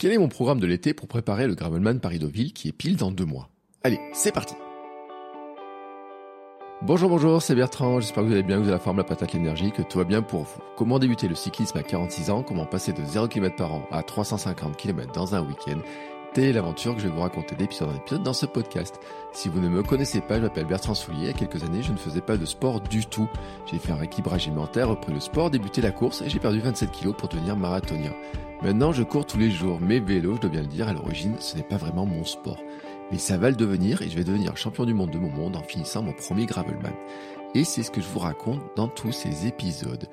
Quel est mon programme de l'été pour préparer le Gravelman Paris-Deauville qui est pile dans deux mois? Allez, c'est parti! Bonjour, bonjour, c'est Bertrand, j'espère que vous allez bien, que vous avez la forme, la patate, l'énergie, que tout va bien pour vous. Comment débuter le cyclisme à 46 ans? Comment passer de 0 km par an à 350 km dans un week-end? Est l'aventure que je vais vous raconter d'épisode en épisode dans ce podcast. Si vous ne me connaissez pas, je m'appelle Bertrand Soulier. Il y a quelques années, je ne faisais pas de sport du tout. J'ai fait un rééquilibrage alimentaire, repris le sport, débuté la course et j'ai perdu 27 kilos pour devenir marathonien. Maintenant, je cours tous les jours, mais vélo, je dois bien le dire, à l'origine, ce n'est pas vraiment mon sport. Mais ça va le devenir et je vais devenir champion du monde de mon monde en finissant mon premier Gravelman. Et c'est ce que je vous raconte dans tous ces épisodes.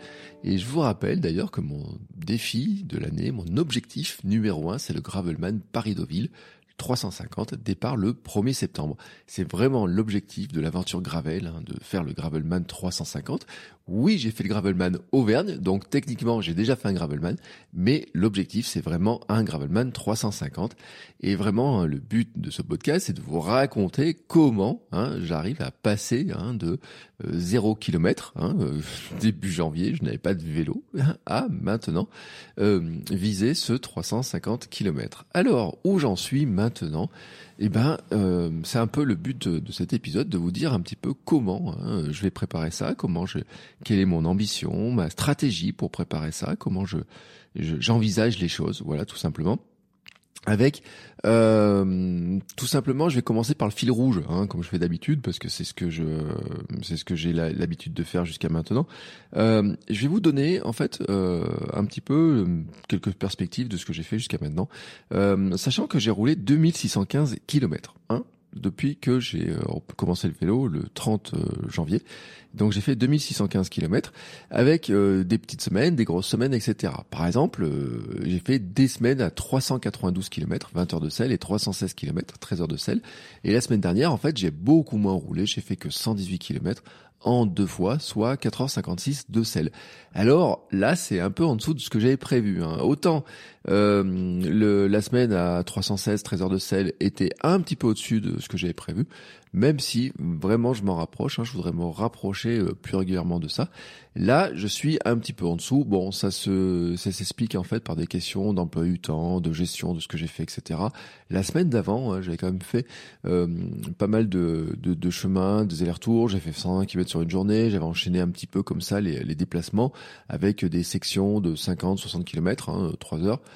Et je vous rappelle d'ailleurs que mon défi de l'année, mon objectif numéro un, c'est le Gravelman Paris-Deauville. 350, départ le 1er septembre. C'est vraiment l'objectif de l'aventure Gravel, hein, de faire le Gravelman 350. Oui, j'ai fait le Gravelman Auvergne, donc techniquement j'ai déjà fait un Gravelman, mais l'objectif c'est vraiment un Gravelman 350. Et vraiment hein, le but de ce podcast c'est de vous raconter comment hein, j'arrive à passer de 0 km, euh, début janvier, je n'avais pas de vélo, à maintenant euh, viser ce 350 km. Alors, où j'en suis maintenant eh ben, euh, c'est un peu le but de, cet épisode, de vous dire un petit peu comment hein, je vais préparer ça, comment je, quelle est mon ambition, ma stratégie pour préparer ça, comment je j'envisage les choses, voilà, tout simplement avec euh, tout simplement, je vais commencer par le fil rouge, hein, comme je fais d'habitude, parce que c'est ce que je, c'est ce que j'ai l'habitude de faire jusqu'à maintenant. Euh, je vais vous donner en fait euh, un petit peu euh, quelques perspectives de ce que j'ai fait jusqu'à maintenant, euh, sachant que j'ai roulé 2615 km. Hein, depuis que j'ai euh, commencé le vélo le 30 euh, janvier. Donc j'ai fait 2615 km avec euh, des petites semaines, des grosses semaines, etc. Par exemple, j'ai fait des semaines à 392 km, 20 heures de sel et 316 km, 13 heures de sel. Et la semaine dernière, en fait, j'ai beaucoup moins roulé. J'ai fait que 118 km en deux fois, soit 4h56 de sel. Alors là, c'est un peu en dessous de ce que j'avais prévu. Hein. Autant euh, le, la semaine à 316, 13 heures de sel était un petit peu au-dessus de ce que j'avais prévu, même si vraiment je m'en rapproche, hein, je voudrais me rapprocher euh, plus régulièrement de ça. Là, je suis un petit peu en dessous. Bon, ça se, ça s'explique en fait par des questions d'emploi du temps, de gestion de ce que j'ai fait, etc. La semaine d'avant, hein, j'avais quand même fait euh, pas mal de, de, de chemins, des allers-retours. J'ai fait 120 km sur une journée. J'avais enchaîné un petit peu comme ça les, les déplacements avec des sections de 50, 60 km, hein, 3 heures.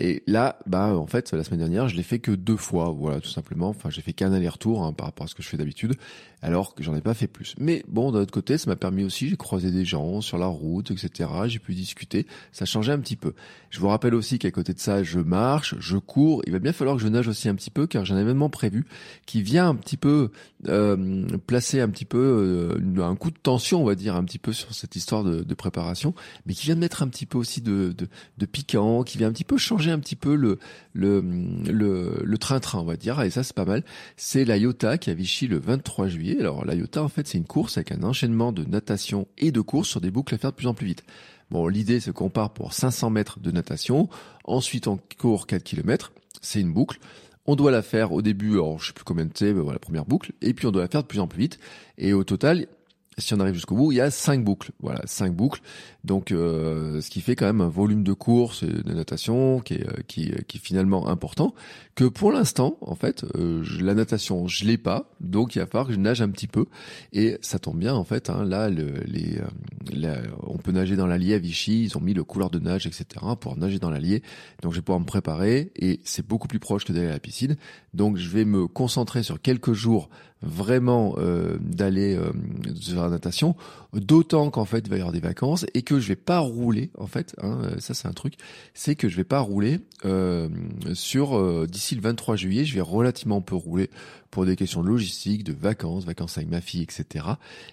Et là, bah en fait, la semaine dernière, je l'ai fait que deux fois, voilà, tout simplement. Enfin, j'ai fait qu'un aller-retour hein, par rapport à ce que je fais d'habitude, alors que j'en ai pas fait plus. Mais bon, d'un autre côté, ça m'a permis aussi, j'ai croisé des gens sur la route, etc. J'ai pu discuter, ça changeait un petit peu. Je vous rappelle aussi qu'à côté de ça, je marche, je cours. Il va bien falloir que je nage aussi un petit peu, car j'ai un événement prévu qui vient un petit peu euh, placer un petit peu euh, un coup de tension, on va dire, un petit peu sur cette histoire de, de préparation, mais qui vient de mettre un petit peu aussi de, de, de piquant, qui vient un petit peu changer un petit peu le le le train-train, on va dire. Et ça, c'est pas mal. C'est la Iota qui a Vichy le 23 juillet. Alors la Iota, en fait, c'est une course avec un enchaînement de natation et de course sur des boucles à faire de plus en plus vite. Bon, l'idée, c'est qu'on part pour 500 mètres de natation. Ensuite, on court 4 km. C'est une boucle. On doit la faire au début, alors je sais plus combien de temps, voilà, la première boucle, et puis on doit la faire de plus en plus vite. Et au total, si on arrive jusqu'au bout, il y a cinq boucles. Voilà, cinq boucles. Donc, euh, ce qui fait quand même un volume de course et de natation qui est, euh, qui, qui est finalement important. Que pour l'instant, en fait, euh, la natation, je l'ai pas. Donc, il va falloir que je nage un petit peu. Et ça tombe bien, en fait. Hein, là, le, les, on peut nager dans l'Allier à Vichy. Ils ont mis le couloir de nage, etc. pour nager dans l'Allier. Donc, je vais pouvoir me préparer. Et c'est beaucoup plus proche que d'aller à la piscine. Donc, je vais me concentrer sur quelques jours vraiment euh, d'aller euh, faire la natation, d'autant qu'en fait il va y avoir des vacances et que je vais pas rouler en fait, hein, ça c'est un truc, c'est que je vais pas rouler euh, sur d'ici le 23 juillet, je vais relativement peu rouler pour des questions de logistique, de vacances, vacances avec ma fille, etc.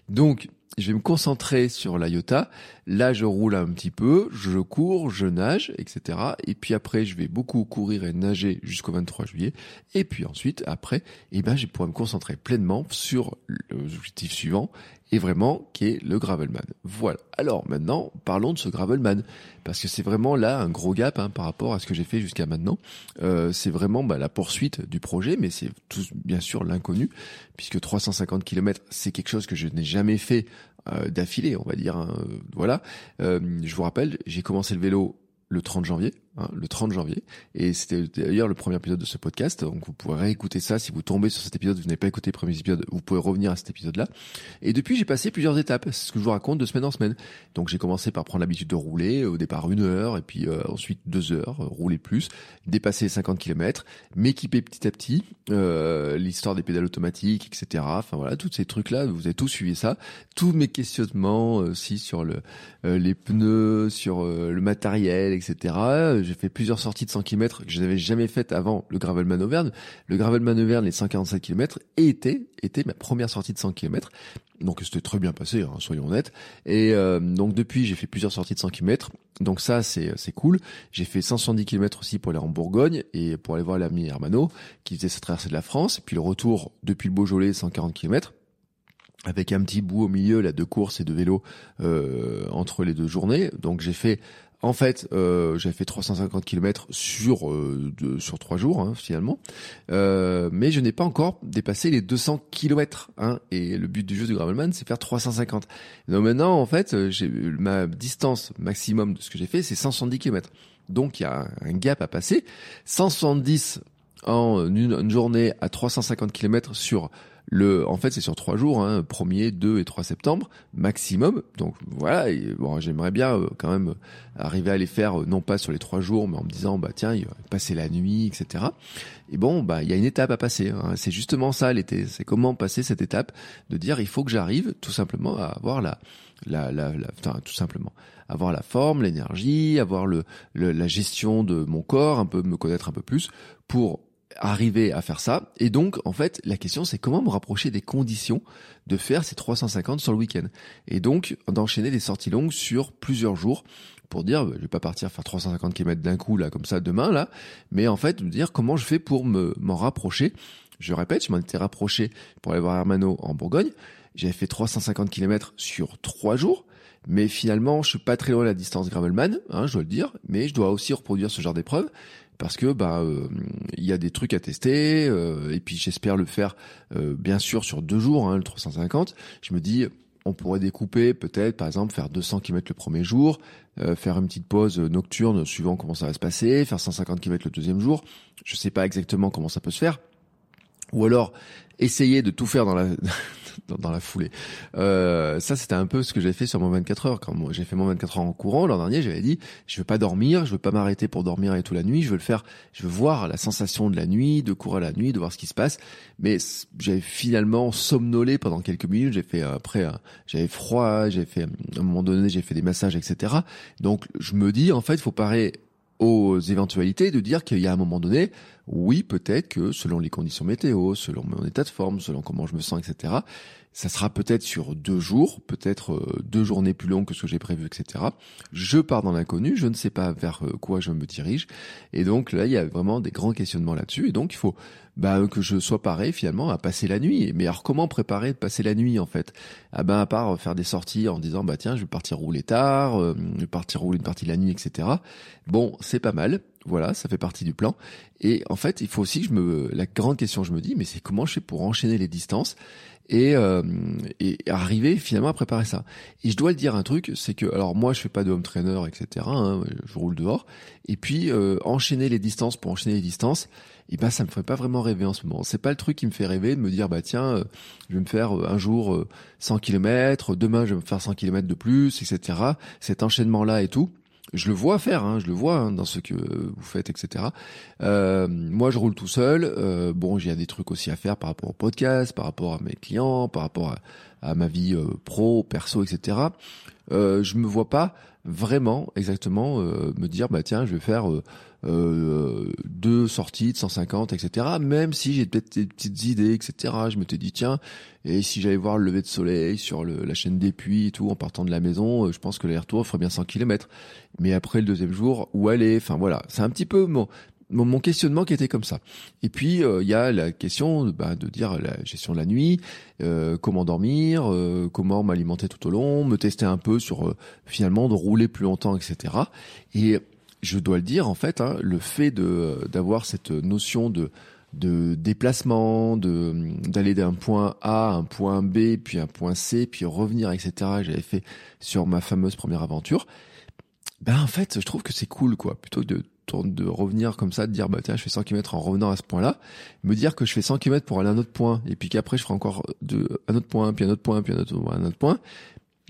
Donc, je vais me concentrer sur l'IOTA. Là, je roule un petit peu, je cours, je nage, etc. Et puis après, je vais beaucoup courir et nager jusqu'au 23 juillet. Et puis ensuite, après, eh ben, je pourrai me concentrer pleinement sur l'objectif suivant, et vraiment qui est le Gravelman. Voilà. Alors maintenant, parlons de ce Gravelman, parce que c'est vraiment là un gros gap hein, par rapport à ce que j'ai fait jusqu'à maintenant. Euh, c'est vraiment bah, la poursuite du projet, mais c'est tout bien sûr l'inconnu, puisque 350 km, c'est quelque chose que je n'ai jamais fait euh, d'affilée, on va dire. Hein, voilà. Euh, je vous rappelle, j'ai commencé le vélo le 30 janvier, hein, le 30 janvier, et c'était d'ailleurs le premier épisode de ce podcast, donc vous pourrez réécouter ça si vous tombez sur cet épisode, vous n'avez pas écouté le premier épisode, vous pouvez revenir à cet épisode-là. Et depuis, j'ai passé plusieurs étapes, c'est ce que je vous raconte de semaine en semaine. Donc j'ai commencé par prendre l'habitude de rouler, au départ une heure, et puis euh, ensuite deux heures, euh, rouler plus, dépasser les 50 km, m'équiper petit à petit, euh, l'histoire des pédales automatiques, etc. Enfin voilà, tous ces trucs-là, vous avez tous suivi ça, tous mes questionnements aussi sur le, les pneus, sur le matériel, etc. J'ai fait plusieurs sorties de 100 km que je n'avais jamais faites avant le Gravelman Auvergne. Le Gravelman Auvergne, les 147 km, était, était ma première sortie de 100 km. Donc c'était très bien passé, hein, soyons honnêtes. Et euh, donc depuis, j'ai fait plusieurs sorties de 100 km. Donc ça, c'est c'est cool. J'ai fait 170 km aussi pour aller en Bourgogne et pour aller voir l'ami Hermano qui faisait sa traversée de la France. Puis le retour depuis le Beaujolais, 140 km avec un petit bout au milieu là de course et de vélo euh, entre les deux journées. Donc j'ai fait en fait, euh, j'ai fait 350 km sur euh, sur trois jours hein, finalement, euh, mais je n'ai pas encore dépassé les 200 km. Hein, et le but du jeu du Gravelman, c'est faire 350. Donc maintenant, en fait, j'ai ma distance maximum de ce que j'ai fait, c'est 170 km. Donc il y a un gap à passer. 170 en une, journée à 350 km sur le, en fait, c'est sur trois jours, hein, 1er, 2 et 3 septembre maximum. Donc voilà, bon, j'aimerais bien euh, quand même arriver à les faire, euh, non pas sur les trois jours, mais en me disant, bah tiens, il va passer la nuit, etc. Et bon, bah il y a une étape à passer. Hein. C'est justement ça l'été. C'est comment passer cette étape de dire, il faut que j'arrive tout simplement à avoir la, la, la, la enfin, tout simplement avoir la forme, l'énergie, avoir le, la gestion de mon corps, un peu me connaître un peu plus pour arriver à faire ça. Et donc, en fait, la question, c'est comment me rapprocher des conditions de faire ces 350 sur le week-end. Et donc, d'enchaîner des sorties longues sur plusieurs jours pour dire, bah, je vais pas partir faire 350 km d'un coup, là, comme ça, demain, là. Mais en fait, me dire comment je fais pour me, m'en rapprocher. Je répète, je m'en étais rapproché pour aller voir Hermano en Bourgogne. J'avais fait 350 km sur trois jours. Mais finalement, je suis pas très loin de la distance Gravelman, hein, je dois le dire, mais je dois aussi reproduire ce genre d'épreuve parce que bah euh, il y a des trucs à tester euh, et puis j'espère le faire euh, bien sûr sur deux jours hein, le 350 je me dis on pourrait découper peut-être par exemple faire 200 km le premier jour faire une petite pause nocturne suivant comment ça va se passer faire 150 km le deuxième jour. Je sais pas exactement comment ça peut se faire ou alors essayer de tout faire dans la dans, la foulée. Euh, ça, c'était un peu ce que j'ai fait sur mon 24 heures. Quand j'ai fait mon 24 heures en courant l'an dernier, j'avais dit, je veux pas dormir, je veux pas m'arrêter pour dormir et tout la nuit. Je veux le faire, je veux voir la sensation de la nuit, de courir la nuit, de voir ce qui se passe. Mais j'avais finalement somnolé pendant quelques minutes. J'ai fait après, euh, j'avais froid, j'ai fait à un moment donné, j'ai fait des massages, etc. Donc je me dis, en fait, faut parer aux éventualités de dire qu'il y a un moment donné, oui, peut-être que selon les conditions météo, selon mon état de forme, selon comment je me sens, etc., ça sera peut-être sur deux jours, peut-être euh, deux journées plus longues que ce que j'ai prévu, etc. Je pars dans l'inconnu, je ne sais pas vers euh, quoi je me dirige. Et donc là, il y a vraiment des grands questionnements là-dessus. Et donc, il faut bah, que je sois paré finalement à passer la nuit. Mais alors, comment préparer de passer la nuit en fait? Ah ben, à part faire des sorties en disant, bah tiens, je vais partir rouler tard, euh, partir rouler une partie de la nuit, etc. Bon, c'est pas mal. Voilà, ça fait partie du plan. Et en fait, il faut aussi que je me, la grande question que je me dis, mais c'est comment je fais pour enchaîner les distances et, euh, arriver finalement à préparer ça. Et je dois le dire un truc, c'est que alors moi je fais pas de home trainer, etc. Hein, je roule dehors. Et puis euh, enchaîner les distances pour enchaîner les distances, et ben ça me ferait pas vraiment rêver en ce moment. C'est pas le truc qui me fait rêver de me dire bah tiens, euh, je vais me faire un jour 100 km, demain je vais me faire 100 km de plus, etc. Cet enchaînement là et tout je le vois faire, hein, je le vois hein, dans ce que vous faites, etc. Euh, moi, je roule tout seul. Euh, bon, j'ai des trucs aussi à faire par rapport au podcast, par rapport à mes clients, par rapport à, ma vie euh, pro, perso, etc. Euh, je me vois pas vraiment exactement me dire bah tiens, je vais faire euh, deux sorties de 150, etc. Même si j'ai peut-être des petites idées, etc. Je me t'ai dit tiens, et si j'allais voir le lever de soleil sur le, la chaîne des puits et tout en partant de la maison, je pense que l'aller-retour ferait bien 100 km. Mais après le deuxième jour, où aller? Enfin voilà, c'est un petit peu mon mon, questionnement qui était comme ça. Et puis euh, il y a la question bah, de dire la gestion de la nuit, euh, comment dormir, euh, comment m'alimenter tout au long, me tester un peu sur finalement de rouler plus longtemps, etc. Et je dois le dire en fait, hein, le fait de d'avoir cette notion de de déplacement, de d'aller d'un point A à un point B, puis un point C, puis revenir, etc. J'avais fait sur ma fameuse première aventure. Ben en fait, je trouve que c'est cool quoi, plutôt que de de revenir comme ça, de dire bah tiens je fais 100 km en revenant à ce point-là, me dire que je fais 100 km pour aller à un autre point et puis qu'après je ferai encore de, un autre point, puis un autre point, puis un autre, un autre point,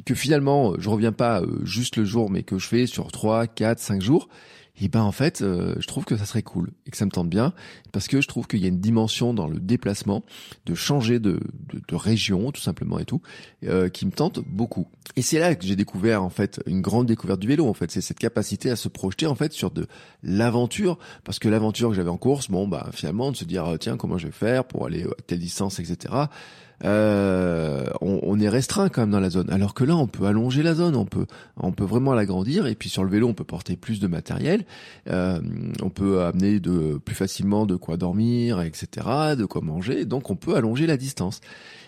que finalement je reviens pas euh, juste le jour mais que je fais sur 3, 4, 5 jours, et ben en fait, euh, je trouve que ça serait cool et que ça me tente bien parce que je trouve qu'il y a une dimension dans le déplacement, de changer de, de, de région tout simplement et tout, euh, qui me tente beaucoup. Et c'est là que j'ai découvert en fait une grande découverte du vélo en fait, c'est cette capacité à se projeter en fait sur de l'aventure parce que l'aventure que j'avais en course, bon bah finalement de se dire tiens comment je vais faire pour aller à telle distance etc euh, on, on, est restreint quand même dans la zone. Alors que là, on peut allonger la zone, on peut, on peut vraiment l'agrandir. Et puis sur le vélo, on peut porter plus de matériel. Euh, on peut amener de plus facilement de quoi dormir, etc., de quoi manger. Donc on peut allonger la distance.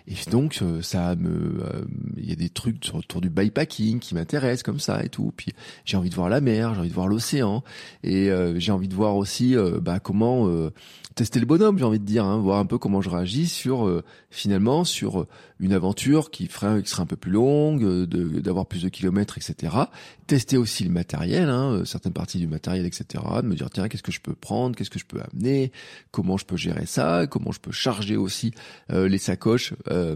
Et donc euh, ça me, euh, il y a des trucs autour du bikepacking qui m'intéressent comme ça et tout. Puis j'ai envie de voir la mer, j'ai envie de voir l'océan, et euh, j'ai envie de voir aussi bah, comment tester le bonhomme, j'ai envie de dire, hein, voir un peu comment je réagis sur finalement sur une aventure qui ferait qui serait un peu plus longue, d'avoir plus de kilomètres, etc. Tester aussi le matériel, hein, certaines parties du matériel, etc. De me dire tiens qu'est-ce que je peux prendre, qu'est-ce que je peux amener, comment je peux gérer ça, comment je peux charger aussi les sacoches euh,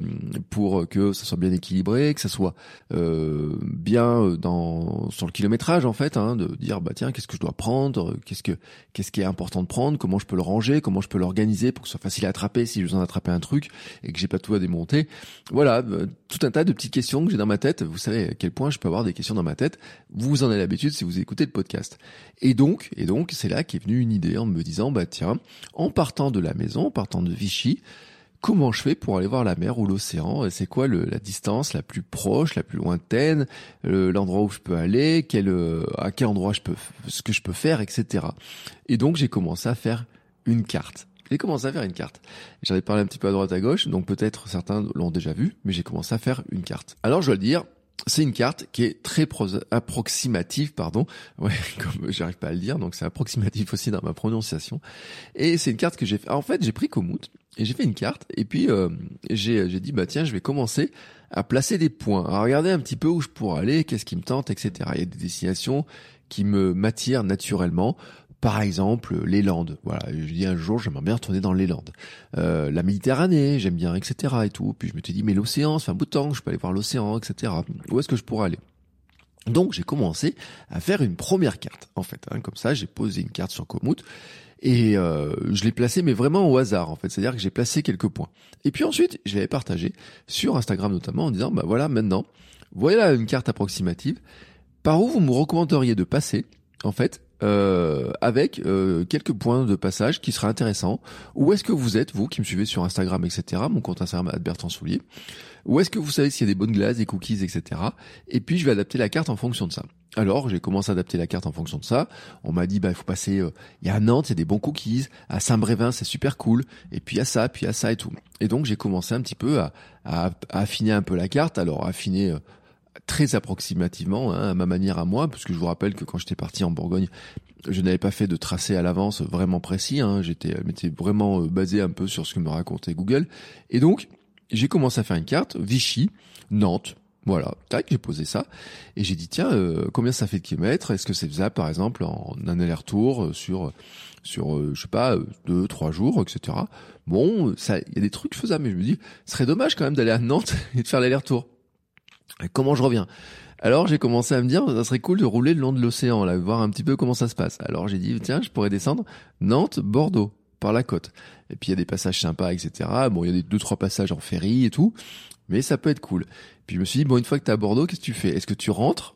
pour que ça soit bien équilibré, que ça soit euh, bien dans sur le kilométrage en fait, hein, de dire bah tiens qu'est-ce que je dois prendre, qu'est-ce que qu'est-ce qui est important de prendre, comment je peux le ranger, comment je peux l'organiser pour que ce soit facile à attraper si je besoin d'attraper un truc et que j'ai pas tout à démonter. Voilà, euh, tout un tas de petites questions que j'ai dans ma tête. Vous savez à quel point je peux avoir des questions dans ma tête. Vous en avez l'habitude si vous écoutez le podcast. Et donc, et donc, c'est là qu'est venue une idée en me disant, bah tiens, en partant de la maison, en partant de Vichy, comment je fais pour aller voir la mer ou l'océan? C'est quoi le, la distance la plus proche, la plus lointaine, l'endroit où je peux aller, quel, euh, à quel endroit je peux, ce que je peux faire, etc. Et donc j'ai commencé à faire une carte. J'ai commencé à faire une carte. J'en ai parlé un petit peu à droite à gauche, donc peut-être certains l'ont déjà vu, mais j'ai commencé à faire une carte. Alors je dois le dire, c'est une carte qui est très approximative, pardon. Ouais, comme j'arrive pas à le dire, donc c'est approximatif aussi dans ma prononciation. Et c'est une carte que j'ai fait. En fait, j'ai pris Komoot et j'ai fait une carte. Et puis euh, j'ai dit bah tiens, je vais commencer à placer des points, à regarder un petit peu où je pourrais aller, qu'est-ce qui me tente, etc. Il y a des destinations qui me m'attirent naturellement. Par exemple, les Landes. Voilà, je dis un jour, j'aimerais bien retourner dans les Landes. Euh, la Méditerranée, j'aime bien, etc. Et tout. Puis je me suis dit, mais l'océan, fait un bout de temps je peux aller voir l'océan, etc. Où est-ce que je pourrais aller? Donc j'ai commencé à faire une première carte. En fait, hein. comme ça, j'ai posé une carte sur Komoot et euh, je l'ai placé, mais vraiment au hasard, en fait. C'est-à-dire que j'ai placé quelques points. Et puis ensuite, je l'avais partagé sur Instagram notamment en disant, bah voilà, maintenant, voilà une carte approximative. Par où vous me recommanderiez de passer, en fait, euh, avec euh, quelques points de passage qui seraient intéressants. Où est-ce que vous êtes, vous qui me suivez sur Instagram, etc. Mon compte Instagram Bertrand Soulier. Où est-ce que vous savez s'il y a des bonnes glaces, des cookies, etc. Et puis je vais adapter la carte en fonction de ça. Alors j'ai commencé à adapter la carte en fonction de ça. On m'a dit bah il faut passer. Euh, il y a à Nantes, il y a des bons cookies. À Saint-Brévin, c'est super cool. Et puis à ça, puis à ça et tout. Et donc j'ai commencé un petit peu à, à, affiner un peu la carte. Alors affiner très approximativement, hein, à ma manière à moi, parce que je vous rappelle que quand j'étais parti en Bourgogne, je n'avais pas fait de tracé à l'avance vraiment précis, hein, j'étais vraiment euh, basé un peu sur ce que me racontait Google. Et donc, j'ai commencé à faire une carte, Vichy, Nantes, voilà, tac, j'ai posé ça et j'ai dit tiens, euh, combien ça fait de kilomètres? Est-ce que c'est faisable par exemple en un aller-retour euh, sur sur je sais pas deux trois jours, etc. Bon, ça, il y a des trucs faisables, mais je me dis, ce serait dommage quand même d'aller à Nantes et de faire l'aller-retour. Comment je reviens? Alors j'ai commencé à me dire, ça serait cool de rouler le long de l'océan, là, voir un petit peu comment ça se passe. Alors j'ai dit, tiens, je pourrais descendre Nantes, Bordeaux, par la côte. Et puis il y a des passages sympas, etc. Bon, il y a des deux trois passages en ferry et tout, mais ça peut être cool. Puis je me suis dit, bon, une fois que t'es à Bordeaux, qu'est-ce que tu fais? Est-ce que tu rentres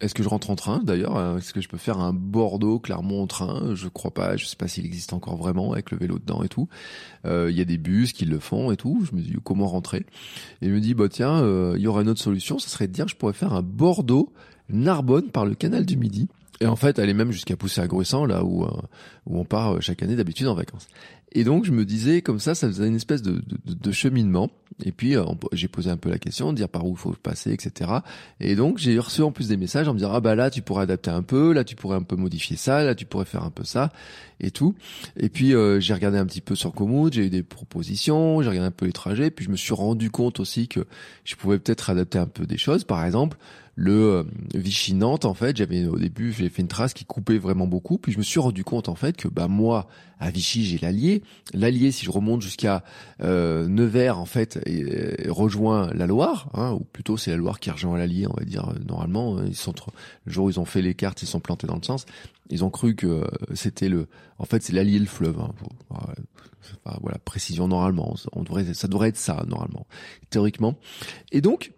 Est-ce que je rentre en train d'ailleurs? Est-ce que je peux faire un Bordeaux Clermont en train Je crois pas. Je sais pas s'il existe encore vraiment avec le vélo dedans et tout. Euh, il y a des bus qui le font et tout. Je me dis comment rentrer? Et il me dit bah tiens, euh, il y aura une autre solution. Ce serait de dire je pourrais faire un Bordeaux Narbonne par le canal du Midi. Et en fait, elle est même jusqu'à pousser à Gruissan, là où, où on part chaque année d'habitude en vacances. Et donc je me disais comme ça, ça faisait une espèce de, de, de cheminement. Et puis euh, j'ai posé un peu la question, dire par où il faut passer, etc. Et donc j'ai reçu en plus des messages en me disant ah bah là tu pourrais adapter un peu, là tu pourrais un peu modifier ça, là tu pourrais faire un peu ça et tout. Et puis euh, j'ai regardé un petit peu sur Komoot, j'ai eu des propositions, j'ai regardé un peu les trajets, puis je me suis rendu compte aussi que je pouvais peut-être adapter un peu des choses. Par exemple, le euh, Vichy Nantes en fait j'avais au début j'ai fait une trace qui coupait vraiment beaucoup puis je me suis rendu compte en fait que bah moi à Vichy j'ai l'Allier. l'Allier si je remonte jusqu'à euh, Nevers en fait et, rejoint la Loire hein, ou plutôt c'est la Loire qui rejoint l'Allier on va dire euh, normalement ils sont le jour où ils ont fait les cartes ils sont plantés dans le sens ils ont cru que c'était le en fait c'est l'Allier le fleuve hein, voilà précision normalement on devrait ça devrait être ça normalement théoriquement. Et donc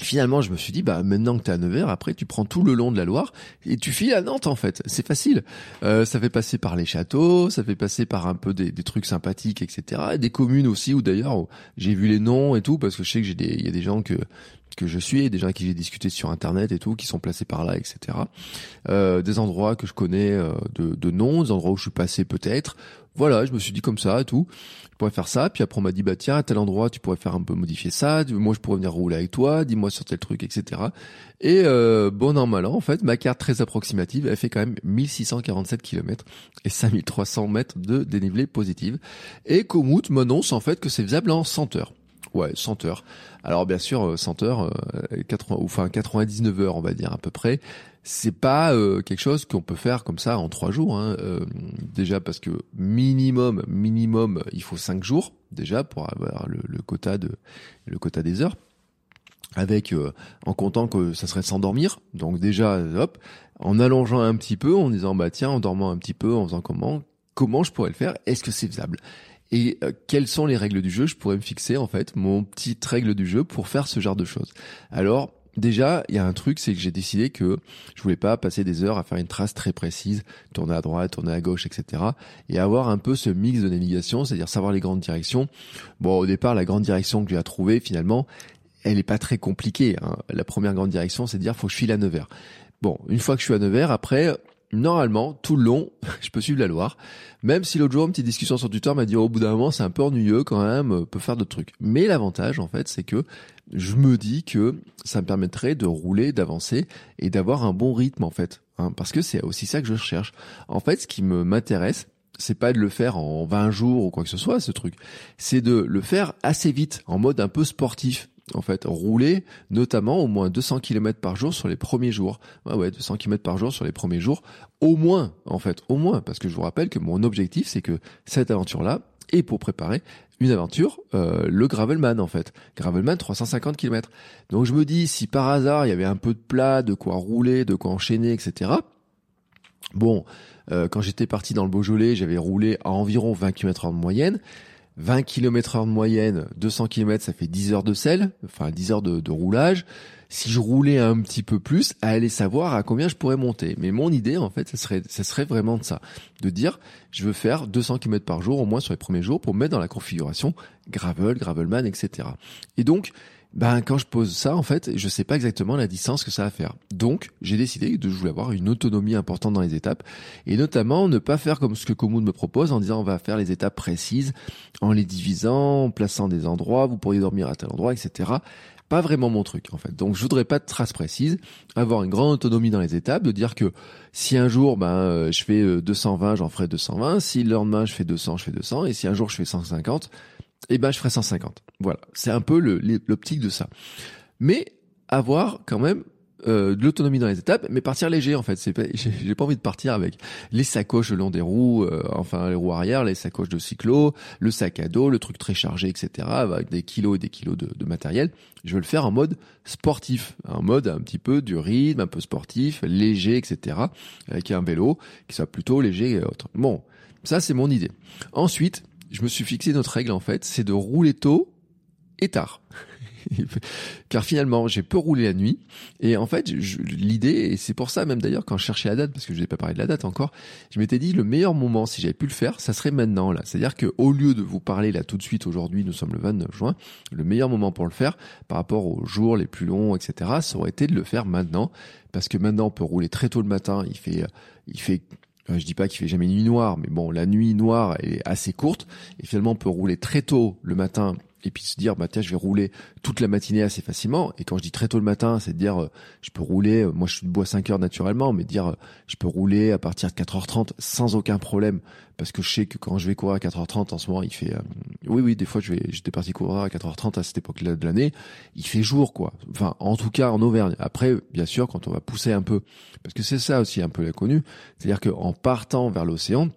Finalement, je me suis dit, bah maintenant que tu es à Nevers, après tu prends tout le long de la Loire et tu files à Nantes en fait. C'est facile. Euh, ça fait passer par les châteaux, ça fait passer par un peu des, des trucs sympathiques, etc. Des communes aussi où d'ailleurs j'ai vu les noms et tout parce que je sais que j'ai des, il y a des gens que que je suis, des gens avec qui j'ai discuté sur internet et tout, qui sont placés par là, etc. Euh, des endroits que je connais euh, de, de nom, des endroits où je suis passé peut-être. Voilà, je me suis dit comme ça tout je pourrais faire ça. Puis après, on m'a dit, bah tiens, à tel endroit, tu pourrais faire un peu modifier ça. Moi, je pourrais venir rouler avec toi. Dis-moi sur tel truc, etc. Et euh, bon an, mal an, en fait, ma carte très approximative, elle fait quand même 1647 km et 5300 mètres de dénivelé positive. Et Komoot m'annonce en fait que c'est faisable en 100 heures. Ouais, 100 heures. Alors bien sûr, 100 euh, heures, 80, euh, enfin 99 heures, on va dire à peu près c'est pas euh, quelque chose qu'on peut faire comme ça en trois jours. Hein. Euh, déjà parce que minimum, minimum, il faut cinq jours déjà pour avoir le, quota de le quota des heures. Avec euh, en comptant que ça serait s'endormir. Donc déjà, hop, en allongeant un petit peu, en disant bah tiens, en dormant un petit peu, en faisant comment, comment je pourrais le faire? Est-ce que c'est faisable? Et quelles sont les règles du jeu? Je pourrais me fixer en fait mon petite règle du jeu pour faire ce genre de choses. Alors Déjà, il y a un truc, c'est que j'ai décidé que je voulais pas passer des heures à faire une trace très précise, tourner à droite, tourner à gauche, etc. Et avoir un peu ce mix de navigation, c'est-à-dire savoir les grandes directions. Bon, au départ, la grande direction que j'ai à trouver, finalement, elle est pas très compliquée. Hein. La première grande direction, c'est de dire faut que je file à Nevers. Bon, une fois que je suis à Nevers, après, normalement, tout le long, je peux suivre la Loire. Même si l'autre jour, une petite discussion sur Twitter m'a dit, au bout d'un moment, c'est un peu ennuyeux quand même, euh, peut faire d'autres trucs. Mais l'avantage, en fait, c'est que je me dis que ça me permettrait de rouler, d'avancer et d'avoir un bon rythme, en fait. Hein, parce que c'est aussi ça que je cherche. En fait, ce qui me m'intéresse, c'est pas de le faire en 20 jours ou quoi que ce soit, ce truc. C'est de le faire assez vite, en mode un peu sportif en fait, rouler notamment au moins 200 km par jour sur les premiers jours. Ouais, ouais, 200 km par jour sur les premiers jours, au moins, en fait, au moins, parce que je vous rappelle que mon objectif, c'est que cette aventure-là, est pour préparer une aventure, euh, le Gravelman en fait. Gravelman 350 km. Donc je me dis, si par hasard il y avait un peu de plat, de quoi rouler, de quoi enchaîner, etc. Bon, euh, quand j'étais parti dans le Beaujolais, j'avais roulé à environ 20 km en moyenne. 20 km heure de moyenne, 200 km, ça fait 10 heures de sel, enfin 10 heures de, roulage. Si je roulais un petit peu plus, aller savoir à combien je pourrais monter. Mais mon idée, en fait, ça serait, ça serait vraiment de ça. De dire, je veux faire 200 km par jour, au moins sur les premiers jours, pour me mettre dans la configuration gravel, gravelman, etc. Et donc, ben quand je pose ça en fait, je sais pas exactement la distance que ça va faire. Donc j'ai décidé de je voulais avoir une autonomie importante dans les étapes et notamment ne pas faire comme ce que Komoot me propose en disant on va faire les étapes précises en les divisant, en plaçant des endroits, vous pourriez dormir à tel endroit, etc. Pas vraiment mon truc en fait. Donc je voudrais pas de traces précises, avoir une grande autonomie dans les étapes, de dire que si un jour ben euh, je fais 220, euh, j'en ferai 220, si le lendemain je fais 200, je fais 200 et si un jour je fais 150, eh ben je ferai 150. Voilà, c'est un peu l'optique de ça. Mais avoir quand même euh, de l'autonomie dans les étapes, mais partir léger en fait. J'ai pas envie de partir avec les sacoches le long des roues, euh, enfin les roues arrière, les sacoches de cyclo, le sac à dos, le truc très chargé, etc. Avec des kilos et des kilos de, de matériel. Je veux le faire en mode sportif, en mode un petit peu du rythme, un peu sportif, léger, etc. Avec un vélo qui soit plutôt léger et autre. Bon, ça c'est mon idée. Ensuite, je me suis fixé notre règle en fait, c'est de rouler tôt et tard. car finalement j'ai peu roulé la nuit. Et en fait l'idée et c'est pour ça même d'ailleurs quand je cherchais la date parce que je n'ai pas parlé de la date encore je m'étais dit le meilleur moment si j'avais pu le faire ça serait maintenant là. C'est à dire que au lieu de vous parler là tout de suite aujourd'hui nous sommes le 29 juin le meilleur moment pour le faire par rapport aux jours les plus longs etc ça aurait été de le faire maintenant. Parce que maintenant on peut rouler très tôt le matin il fait il fait je dis pas qu'il fait jamais nuit noire, mais bon, la nuit noire est assez courte. Et finalement on peut rouler très tôt le matin et puis se dire bah tiens je vais rouler toute la matinée assez facilement. Et quand je dis très tôt le matin c'est de dire euh, je peux rouler euh, moi je suis debout à 5 heures naturellement mais dire euh, je peux rouler à partir de 4h30 sans aucun problème. Parce que je sais que quand je vais courir à 4h30 en ce moment il fait oui oui des fois je vais j'étais parti courir à 4h30 à cette époque-là de l'année. Il fait jour quoi. Enfin en tout cas en Auvergne. Après bien sûr quand on va pousser un peu parce que c'est ça aussi un peu l'inconnu c'est-à-dire qu'en partant vers l'océan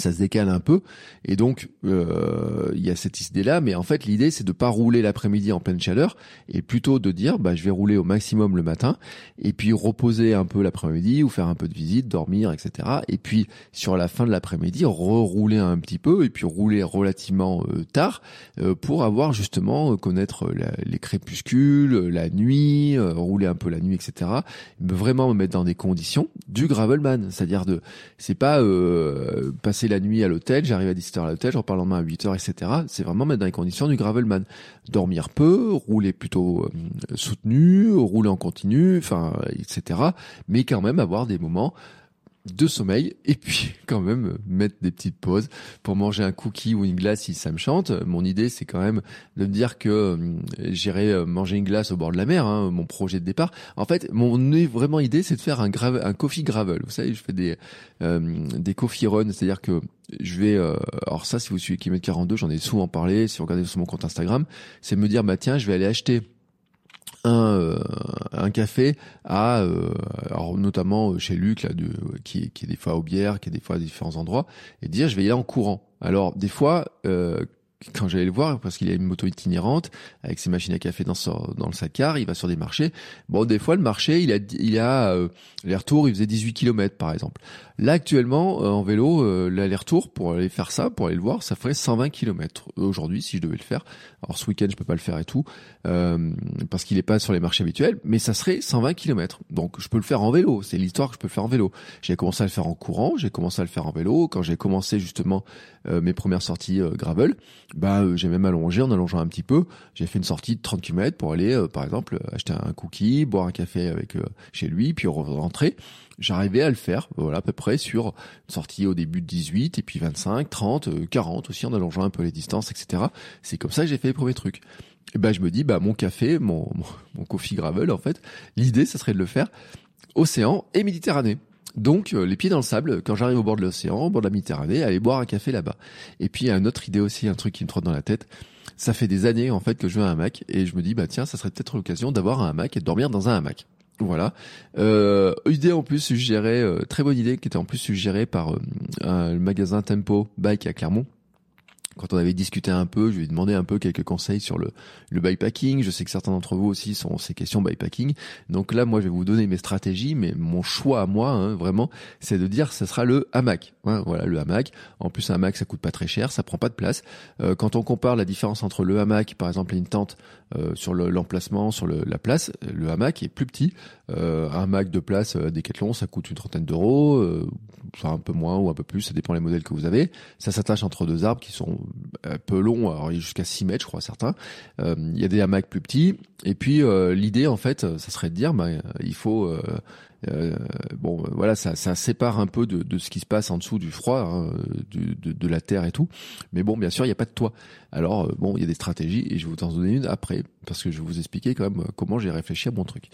ça se décale un peu. Et donc euh, il y a cette idée là mais en fait l'idée c'est de pas rouler l'après-midi en pleine chaleur et plutôt de dire bah je vais rouler au maximum le matin et puis reposer un peu l'après-midi ou faire un peu de visite dormir etc et puis sur la fin de l'après-midi rerouler un petit peu et puis rouler relativement euh, tard euh, pour avoir justement connaître les crépuscules la nuit rouler un peu la nuit etc mais vraiment me mettre dans des conditions du gravelman c'est-à-dire de c'est pas passer la nuit à l'hôtel, j'arrive à 17h à l'hôtel, je repars le lendemain à 8h, etc. C'est vraiment mettre dans les conditions du gravelman. Dormir peu, rouler plutôt euh, soutenu, rouler en continu, enfin, etc. Mais quand même avoir des moments de sommeil et puis quand même mettre des petites pauses pour manger un cookie ou une glace si ça me chante. Mon idée c'est quand même de me dire que euh, j'irai euh, manger une glace au bord de la mer, hein, mon projet de départ. En fait, mon vraiment idée c'est de faire un, grave, un coffee gravel. Vous savez, je fais des euh, des coffee runs, c'est-à-dire que je vais alors ça si vous suivez Kilomètre 42, j'en ai souvent parlé, si vous regardez sur mon compte Instagram, c'est me dire bah tiens, je vais aller acheter un, euh, un café à euh, alors notamment chez Luc là de, qui, qui est des fois au bière qui est des fois à différents endroits et dire je vais y aller en courant. Alors des fois euh, quand j'allais le voir, parce qu'il a une moto itinérante, avec ses machines à café dans, dans le sac car, il va sur des marchés. Bon, des fois, le marché, il a, il a euh, l'aller-retour, il faisait 18 km, par exemple. Là, actuellement, euh, en vélo, euh, l'aller-retour, pour aller faire ça, pour aller le voir, ça ferait 120 km aujourd'hui, si je devais le faire. Alors, ce week-end, je peux pas le faire et tout, parce qu'il est pas sur les marchés habituels, mais ça serait 120 km. Donc, je peux le faire en vélo. C'est l'histoire que je peux le faire en vélo. J'ai commencé à le faire en courant, j'ai commencé à le faire en vélo. Quand j'ai commencé, justement, mes premières sorties gravel, bah euh, j'ai même allongé en allongeant un petit peu. J'ai fait une sortie de 30 km pour aller, euh, par exemple, acheter un cookie, boire un café avec euh, chez lui, puis rentrer. J'arrivais à le faire, voilà, à peu près sur une sortie au début de 18, et puis 25, 30, 40 aussi en allongeant un peu les distances, etc. C'est comme ça que j'ai fait les premiers trucs. Et ben je me dis, bah mon café, mon, mon, mon coffee gravel, en fait, l'idée, ça serait de le faire océan et Méditerranée. Donc euh, les pieds dans le sable, quand j'arrive au bord de l'océan, au bord de la Méditerranée, aller boire un café là-bas. Et puis il y a une autre idée aussi, un truc qui me trotte dans la tête. Ça fait des années en fait que je veux un hamac et je me dis bah tiens, ça serait peut-être l'occasion d'avoir un hamac et de dormir dans un hamac. Voilà. Euh, idée en plus suggérée, euh, très bonne idée qui était en plus suggérée par euh, le magasin Tempo Bike à Clermont quand on avait discuté un peu, je lui ai demandé un peu quelques conseils sur le, le bikepacking. Je sais que certains d'entre vous aussi sont ces questions bikepacking. Donc là, moi, je vais vous donner mes stratégies, mais mon choix à moi, hein, vraiment, c'est de dire, ça sera le hamac. Hein, voilà, le hamac. En plus, un hamac, ça coûte pas très cher, ça prend pas de place. Euh, quand on compare la différence entre le hamac, par exemple, et une tente euh, sur l'emplacement, sur le, la place, le hamac est plus petit. Euh, un hamac de place à Decathlon, ça coûte une trentaine d'euros, enfin un peu moins ou un peu plus, ça dépend les modèles que vous avez. Ça s'attache entre deux arbres qui sont un peu longs, jusqu'à 6 mètres, je crois, certains. il y a des hamacs plus petits. Et puis l'idée, en fait, ça serait de dire, bah, il faut euh, bon, voilà, ça, ça, sépare un peu de, ce qui se passe en dessous du froid, hein, de, la terre et tout. Mais bon, bien sûr, il n'y a pas de toit. Alors, euh, bon, il y a des stratégies et je vais vous en donner une après, parce que je vais vous expliquer quand même comment j'ai réfléchi à mon truc.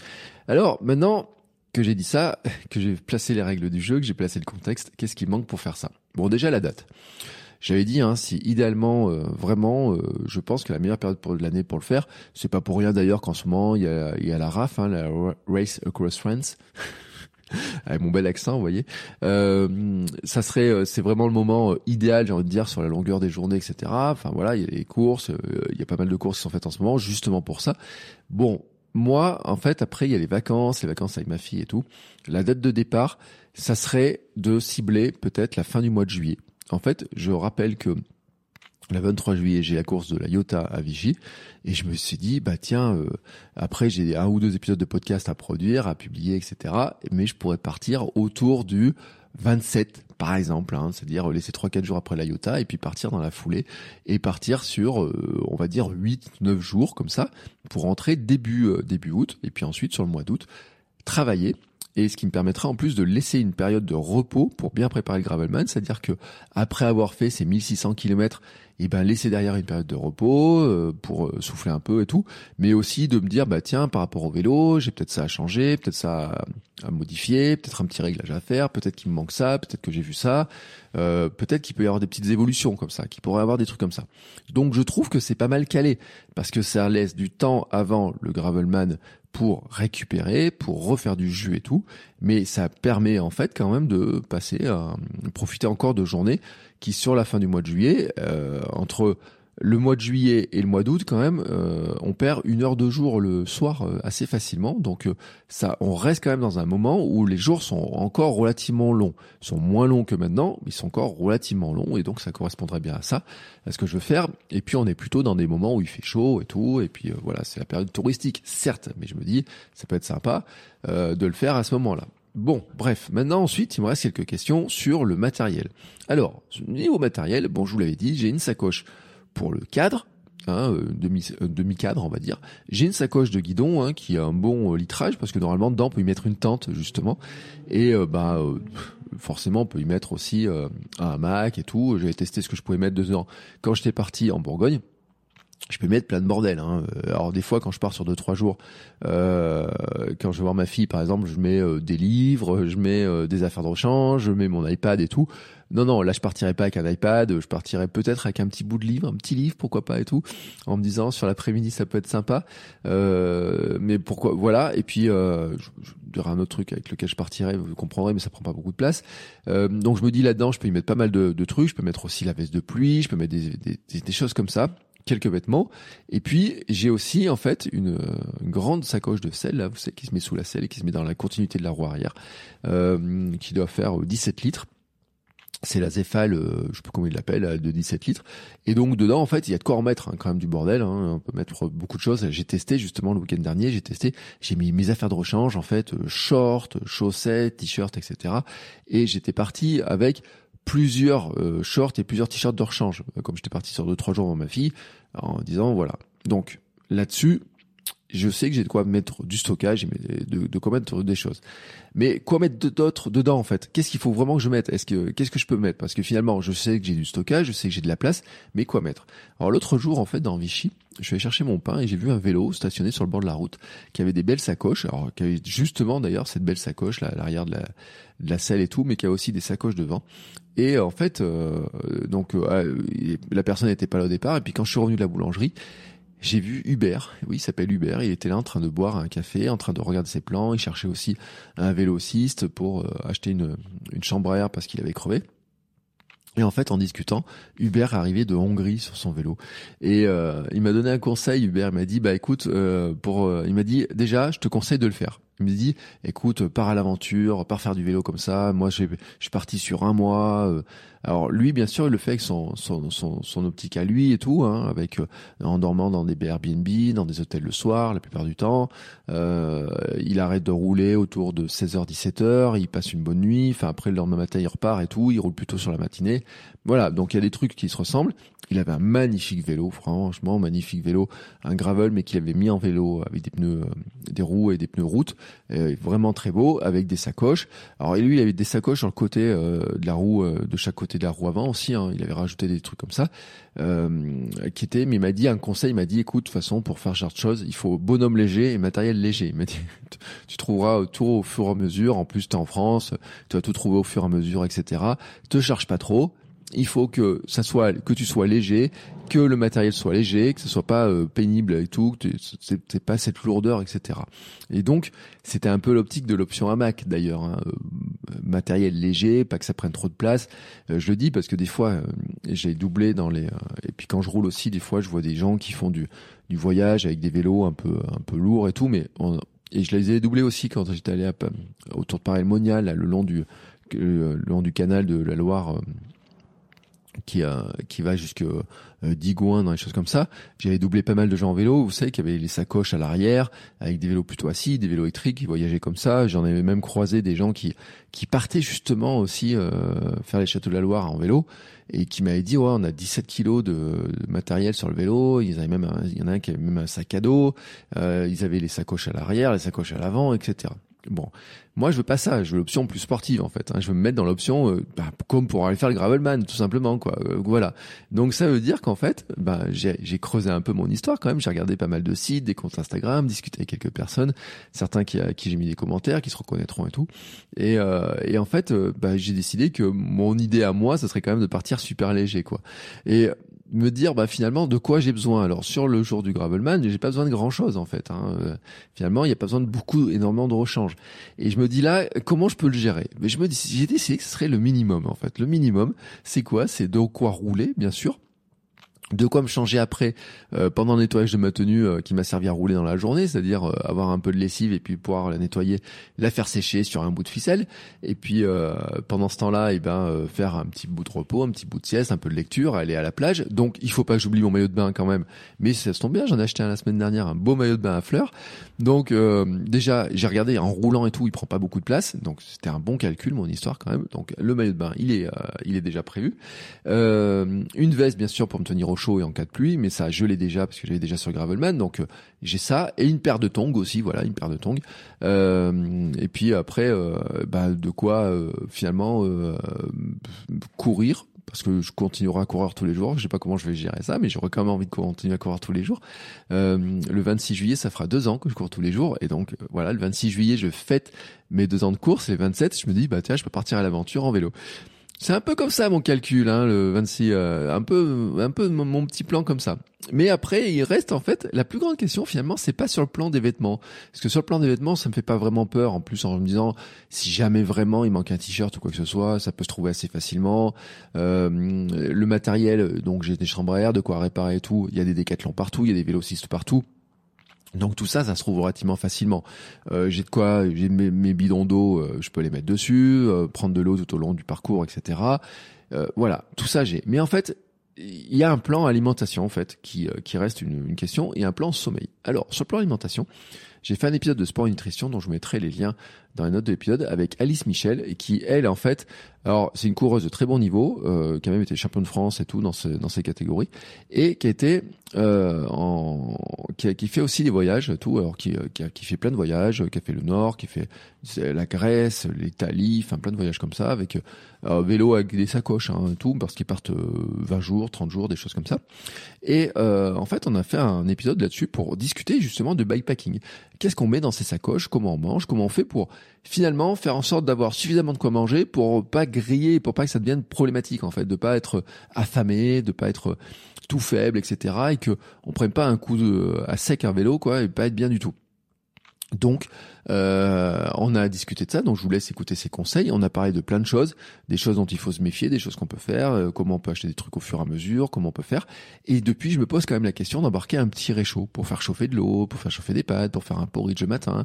Alors, maintenant que j'ai dit ça, que j'ai placé les règles du jeu, que j'ai placé le contexte, qu'est-ce qui manque pour faire ça? Bon, déjà la date. J'avais dit, hein, si idéalement, euh, vraiment, euh, je pense que la meilleure période pour l'année pour le faire, c'est pas pour rien d'ailleurs qu'en ce moment il y a, y a la RAF, hein, la Race Across France. avec mon bel accent, vous voyez. Euh, ça serait, c'est vraiment le moment idéal, j'ai envie de dire, sur la longueur des journées, etc. Enfin voilà, il y a les courses, il y a pas mal de courses qui sont faites en ce moment, justement pour ça. Bon, moi, en fait, après, il y a les vacances, les vacances avec ma fille et tout. La date de départ, ça serait de cibler peut-être la fin du mois de juillet. En fait, je rappelle que le 23 juillet, j'ai la course de la Iota à Vichy et je me suis dit bah tiens euh, après j'ai un ou deux épisodes de podcast à produire, à publier, etc. Mais je pourrais partir autour du 27 par exemple, hein, c'est-à-dire laisser 3-4 jours après la Iota et puis partir dans la foulée et partir sur euh, on va dire 8-9 jours comme ça pour rentrer euh, début août et puis ensuite sur le mois d'août travailler et ce qui me permettra en plus de laisser une période de repos pour bien préparer le gravelman, c'est-à-dire que après avoir fait ces 1600 km, et ben laisser derrière une période de repos euh, pour euh, souffler un peu et tout, mais aussi de me dire bah tiens par rapport au vélo, j'ai peut-être ça à changer, peut-être ça à, modifier, peut-être un petit réglage à faire, peut-être qu'il me manque ça, peut-être que j'ai vu ça, euh, peut-être qu'il peut y avoir des petites évolutions comme ça, qu'il pourrait y avoir des trucs comme ça. Donc je trouve que c'est pas mal calé parce que ça laisse du temps avant le gravelman pour récupérer, pour refaire du jus et tout, mais ça permet en fait quand même de passer, à profiter encore de journées qui sur la fin du mois de juillet, euh, entre le mois de juillet et le mois d'août quand même, euh, on perd une heure de jour le soir euh, assez facilement. Donc euh, ça, on reste quand même dans un moment où les jours sont encore relativement longs. Ils sont moins longs que maintenant, mais ils sont encore relativement longs et donc ça correspondrait bien à ça, à ce que je veux faire. Et puis on est plutôt dans des moments où il fait chaud et tout. Et puis voilà, c'est la période touristique, certes, mais je me dis, ça peut être sympa de le faire à ce moment-là. Bon, bref, maintenant ensuite, il me reste quelques questions sur le matériel. Alors, niveau matériel, bon, je vous l'avais dit, j'ai une sacoche pour le cadre, hein, euh, demi, euh, demi cadre on va dire. J'ai une sacoche de guidon hein, qui a un bon euh, litrage parce que normalement dedans on peut y mettre une tente justement et bah forcément on peut y mettre aussi un hamac et tout. J'avais testé ce que je pouvais mettre dedans quand j'étais parti en Bourgogne je peux mettre plein de bordel. Hein. Alors des fois, quand je pars sur deux trois jours, euh, quand je vais voir ma fille, par exemple, je mets des livres, je mets des affaires de rechange, je mets mon iPad et tout. Non, non, là je partirais pas avec un iPad, je partirais peut-être avec un petit bout de livre, un petit livre, pourquoi pas et tout, en me disant sur l'après-midi ça peut être sympa. Euh, mais pourquoi Voilà. Et puis euh, je, je dirais un autre truc avec lequel je partirais, vous comprendrez, mais ça prend pas beaucoup de place. Euh, donc je me dis là-dedans, je peux y mettre pas mal de, de, trucs. Je peux mettre aussi la veste de pluie, je peux mettre des, des, des choses comme ça quelques vêtements. Et puis, j'ai aussi, en fait, une, une, grande sacoche de sel, là, vous savez, qui se met sous la selle et qui se met dans la continuité de la roue arrière, euh, qui doit faire 17 litres c'est la Zéphale, euh, je sais pas comment il l'appelle, de 17 litres. Et donc dedans, en fait, il y a de quoi en mettre hein, quand même du bordel. Hein. On peut mettre beaucoup de choses. J'ai testé justement le week-end dernier. J'ai testé. J'ai mis mes affaires de rechange, en fait, euh, shorts, chaussettes, t-shirts, etc. Et j'étais parti avec plusieurs euh, shorts et plusieurs t-shirts de rechange. Comme j'étais parti sur deux trois jours dans ma fille, en disant voilà. Donc là-dessus, je sais que j'ai de quoi mettre du stockage, de, de quoi mettre des choses. Mais quoi mettre d'autre dedans en fait? Qu'est-ce qu'il faut vraiment que je mette? Est-ce que qu'est-ce que je peux mettre? Parce que finalement, je sais que j'ai du stockage, je sais que j'ai de la place, mais quoi mettre? Alors l'autre jour en fait dans Vichy, je vais chercher mon pain et j'ai vu un vélo stationné sur le bord de la route qui avait des belles sacoches, alors qui avait justement d'ailleurs cette belle sacoche là à l'arrière de la, de la selle et tout, mais qui a aussi des sacoches devant. Et en fait, euh, donc euh, la personne n'était pas là au départ. Et puis quand je suis revenu de la boulangerie, j'ai vu Hubert, oui, il s'appelle Hubert, il était là en train de boire un café, en train de regarder ses plans, il cherchait aussi un vélociste pour euh, acheter une, une chambre à air parce qu'il avait crevé. Et en fait, en discutant, Hubert arrivé de Hongrie sur son vélo. Et euh, il m'a donné un conseil, Hubert m'a dit, bah écoute, euh, pour, il m'a dit, déjà, je te conseille de le faire. Il me dit, écoute, pars à l'aventure, pars faire du vélo comme ça. Moi, je suis parti sur un mois. Euh. Alors lui, bien sûr, il le fait avec son son, son, son optique à lui et tout, hein, avec euh, en dormant dans des Airbnb, dans des hôtels le soir, la plupart du temps. Euh, il arrête de rouler autour de 16h, 17h. Il passe une bonne nuit. Enfin, après le lendemain matin, il repart et tout. Il roule plutôt sur la matinée. Voilà. Donc il y a des trucs qui se ressemblent. Il avait un magnifique vélo, franchement magnifique vélo, un gravel mais qu'il avait mis en vélo avec des pneus, euh, des roues et des pneus route, euh, vraiment très beau, avec des sacoches. Alors lui, il avait des sacoches sur le côté euh, de la roue, de chaque côté de la roue avant aussi. Hein. il avait rajouté des trucs comme ça, qui étaient. Mais il m'a dit un conseil, il m'a dit, écoute, de toute façon, pour faire genre de choses, il faut bonhomme léger et matériel léger. Il m'a dit, tu trouveras tout au fur et à mesure. En plus, tu es en France, tu vas tout trouver au fur et à mesure, etc. Te charge pas trop il faut que ça soit que tu sois léger, que le matériel soit léger, que ce soit pas euh, pénible et tout, que c'est pas cette lourdeur, etc. Et donc c'était un peu l'optique de l'option hamac d'ailleurs, hein. Euh, matériel léger, pas que ça prenne trop de place. Euh, je le dis parce que des fois j'ai doublé dans les et puis quand je roule aussi des fois je vois des gens qui font du du voyage avec des vélos un peu un peu lourds et tout, mais et je les ai doublés aussi quand j'étais allé à, autour de Paris-Monial, le long du le long du canal de la Loire qui, euh, qui va jusque euh, Digoin dans les choses comme ça. J'avais doublé pas mal de gens en vélo. Vous savez qu'il y avait les sacoches à l'arrière avec des vélos plutôt assis, des vélos électriques qui voyageaient comme ça. J'en avais même croisé des gens qui qui partaient justement aussi euh, faire les châteaux de la Loire en vélo et qui m'avaient dit ouais on a 17 kilos de, matériel sur le vélo. Ils avaient même il y en a un qui avait même un sac à dos. Euh, ils avaient les sacoches à l'arrière, les sacoches à l'avant, etc. Bon, moi je veux pas ça, je veux l'option plus sportive en fait. Hein. Je veux me mettre dans l'option euh, bah, comme pour aller faire le gravelman tout simplement quoi. Euh, voilà. Donc ça veut dire qu'en fait, bah, j'ai creusé un peu mon histoire quand même. J'ai regardé pas mal de sites, des comptes Instagram, discuté avec quelques personnes, certains qui à qui j'ai mis des commentaires, qui se reconnaîtront et tout. Et, euh, et en fait, bah, j'ai décidé que mon idée à moi, ça serait quand même de partir super léger quoi. Et me dire bah finalement de quoi j'ai besoin. Alors sur le jour du gravelman, j'ai pas besoin de grand chose en fait. Hein. Euh, finalement, il y a pas besoin de beaucoup, énormément de rechange. Et je me dis là, comment je peux le gérer? Mais je me dis, j'ai décidé que ce serait le minimum en fait. Le minimum, c'est quoi? C'est de quoi rouler, bien sûr de quoi me changer après euh, pendant le nettoyage de ma tenue euh, qui m'a servi à rouler dans la journée, c'est-à-dire euh, avoir un peu de lessive et puis pouvoir la nettoyer, la faire sécher sur un bout de ficelle et puis pendant ce temps-là, et eh ben faire un petit bout de repos, un petit bout de sieste, un peu de lecture, aller à la plage. Donc il faut pas que j'oublie mon maillot de bain quand même, mais ça se tombe bien, j'en ai acheté un la semaine dernière, un beau maillot de bain à fleurs. Donc déjà, j'ai regardé en roulant et tout, il prend pas beaucoup de place, donc c'était un bon calcul mon histoire quand même. Donc le maillot de bain, il est il est déjà prévu. une veste bien sûr pour me tenir au chaud et en cas de pluie, mais ça je l'ai déjà parce que j'avais déjà sur Gravelman, donc euh, j'ai ça et une paire de tongs aussi, voilà, une paire de tongs. Euh, et puis après, euh, bah, de quoi finalement courir parce que je continuerai à courir tous les jours. Je sais pas comment je vais gérer ça, mais j'aurais quand même envie de continuer à courir tous les jours. le 26 juillet, ça fera deux ans que je cours tous les jours, et donc voilà, le 26 juillet, je fête mes deux ans de course. Et le 27, je me dis bah tiens, je peux partir à l'aventure en vélo. C'est un peu comme ça mon calcul, hein, le 26, euh, un peu, un peu mon, petit plan comme ça. Mais après, il reste en fait la plus grande question finalement, c'est pas sur le plan des vêtements, parce que sur le plan des vêtements, ça me fait pas vraiment peur. En plus, en me disant si jamais vraiment il manque un t-shirt ou quoi que ce soit, ça peut se trouver assez facilement. Euh, le matériel, donc j'ai des chambres à air, de quoi réparer et tout. Il y a des décathlons partout, il y a des vélocistes partout. Donc tout ça, ça se trouve relativement facilement. Euh, j'ai de quoi, j'ai mes, bidons d'eau, euh, je peux les mettre dessus, euh, prendre de l'eau tout au long du parcours, etc. voilà, tout ça j'ai. Mais en fait, il y a un plan alimentation en fait qui, qui reste une, une, question et un plan sommeil. Alors sur le plan alimentation, j'ai fait un épisode de sport et nutrition dont je mettrai les liens dans les notes de l'épisode avec Alice Michel et qui elle en fait alors c'est une coureuse de très bon niveau euh, qui a même été champion de France et tout dans ce, dans ces catégories et qui a été euh, en qui, qui, fait aussi des voyages tout alors qui, qui, a, qui, fait plein de voyages qui a fait le Nord qui fait la Grèce l'Italie enfin plein de voyages comme ça avec euh, vélo avec des sacoches hein, tout parce qu'ils partent 20 euh, jours 30 jours des choses comme ça. Et euh, en fait on a fait un épisode là-dessus pour discuter justement de bikepacking qu'est-ce qu'on met dans ces sacoches comment on mange comment on fait pour finalement faire en sorte d'avoir suffisamment de quoi manger pour pas griller, pour pas que ça devienne problématique en fait, de pas être affamé, de pas être tout faible, etc. Et que on prenne pas un coup de, à sec un vélo quoi, et pas être bien du tout. Donc, euh, on a discuté de ça, donc je vous laisse écouter ses conseils. On a parlé de plein de choses, des choses dont il faut se méfier, des choses qu'on peut faire, euh, comment on peut acheter des trucs au fur et à mesure, comment on peut faire. Et depuis, je me pose quand même la question d'embarquer un petit réchaud pour faire chauffer de l'eau, pour faire chauffer des pâtes, pour faire un porridge le matin,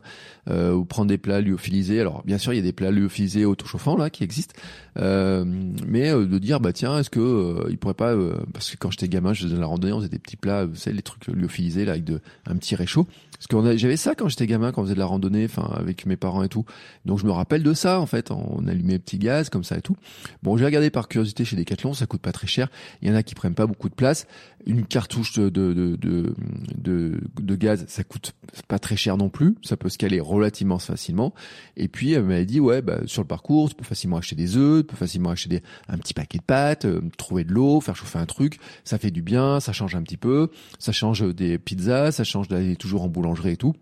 euh, ou prendre des plats lyophilisés. Alors, bien sûr, il y a des plats lyophilisés auto-chauffants là qui existent, mais de dire bah tiens, est-ce que il pourrait pas, parce que quand j'étais gamin, je faisais la randonnée, on faisait des petits plats, vous savez, les trucs lyophilisés là avec de un petit réchaud. Parce que j'avais ça quand j'étais gamin, quand on faisait de la randonnée, enfin avec mes parents et tout. Donc je me rappelle de ça en fait. On allumait les petits gaz comme ça et tout. Bon, j'ai regardé par curiosité chez Decathlon, ça coûte pas très cher. Il y en a qui prennent pas beaucoup de place. Une cartouche de de de de, de gaz, ça coûte pas très cher non plus. Ça peut se caler relativement facilement. Et puis elle m'avait dit ouais, bah, sur le parcours, tu peux facilement acheter des œufs, tu peux facilement acheter des, un petit paquet de pâtes, euh, trouver de l'eau, faire chauffer un truc. Ça fait du bien, ça change un petit peu. Ça change des pizzas, ça change d'aller toujours en boulot et tout.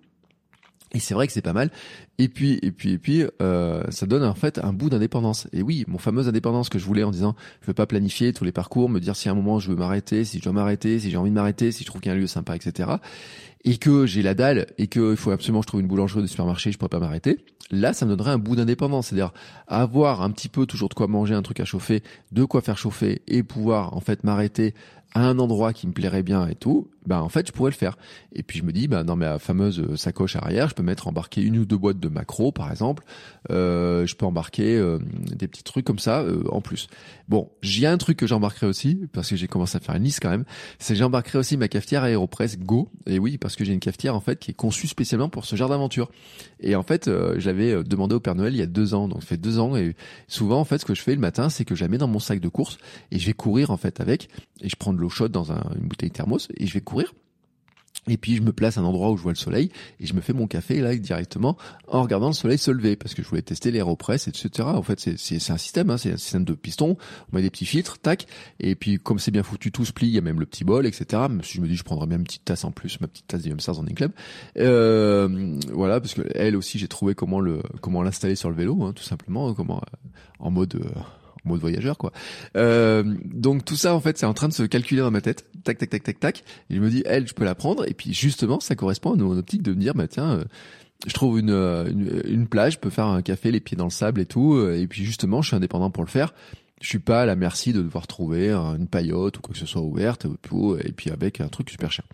Et c'est vrai que c'est pas mal. Et puis, et puis, et puis, euh, ça donne en fait un bout d'indépendance. Et oui, mon fameuse indépendance que je voulais en disant, je veux pas planifier tous les parcours, me dire si à un moment je veux m'arrêter, si je dois m'arrêter, si j'ai envie de m'arrêter, si je trouve qu'il y a un lieu sympa, etc. Et que j'ai la dalle et qu'il faut absolument que je trouve une boulangerie de supermarché, je pourrais pas m'arrêter. Là, ça me donnerait un bout d'indépendance, c'est-à-dire avoir un petit peu toujours de quoi manger, un truc à chauffer, de quoi faire chauffer et pouvoir en fait m'arrêter à un endroit qui me plairait bien et tout, ben en fait je pourrais le faire. Et puis je me dis, ben dans ma fameuse sacoche arrière, je peux mettre embarquer une ou deux boîtes de macros par exemple, je peux embarquer des petits trucs comme ça en plus. Bon, j'ai un truc que j'embarquerai aussi parce que j'ai commencé à faire une liste quand même. C'est j'embarquerai aussi ma cafetière Aeropress Go. Et oui, parce que j'ai une cafetière en fait qui est conçue spécialement pour ce genre d'aventure. Et en fait, j'avais demandé au Père Noël il y a deux ans, donc ça fait deux ans. Et souvent en fait, ce que je fais le matin, c'est que je la mets dans mon sac de course et je vais courir en fait avec. Et je prends de l'eau chaude dans une bouteille thermos et je vais courir et puis je me place à un endroit où je vois le soleil et je me fais mon café là directement en regardant le soleil se lever parce que je voulais tester l'aéropress etc. En fait c'est un système, hein, c'est un système de piston. On met des petits filtres, tac. Et puis comme c'est bien foutu, tout se plie. Il y a même le petit bol, etc. Même si je me dis je prendrais bien une petite tasse en plus, ma petite tasse d'Ium Stars en Club. Euh, voilà parce que elle aussi j'ai trouvé comment le comment l'installer sur le vélo, hein, tout simplement, euh, en mode euh, mode voyageur quoi. Euh, donc tout ça en fait c'est en train de se calculer dans ma tête, tac tac tac tac tac. Et je me dis elle je peux la prendre et puis justement ça correspond à mon optique de me dire bah tiens euh, je trouve une, euh, une, une plage, je peux faire un café les pieds dans le sable et tout euh, et puis justement je suis indépendant pour le faire. Je suis pas à la merci de devoir trouver une paillote ou quoi que ce soit ouverte et puis avec un truc super cher.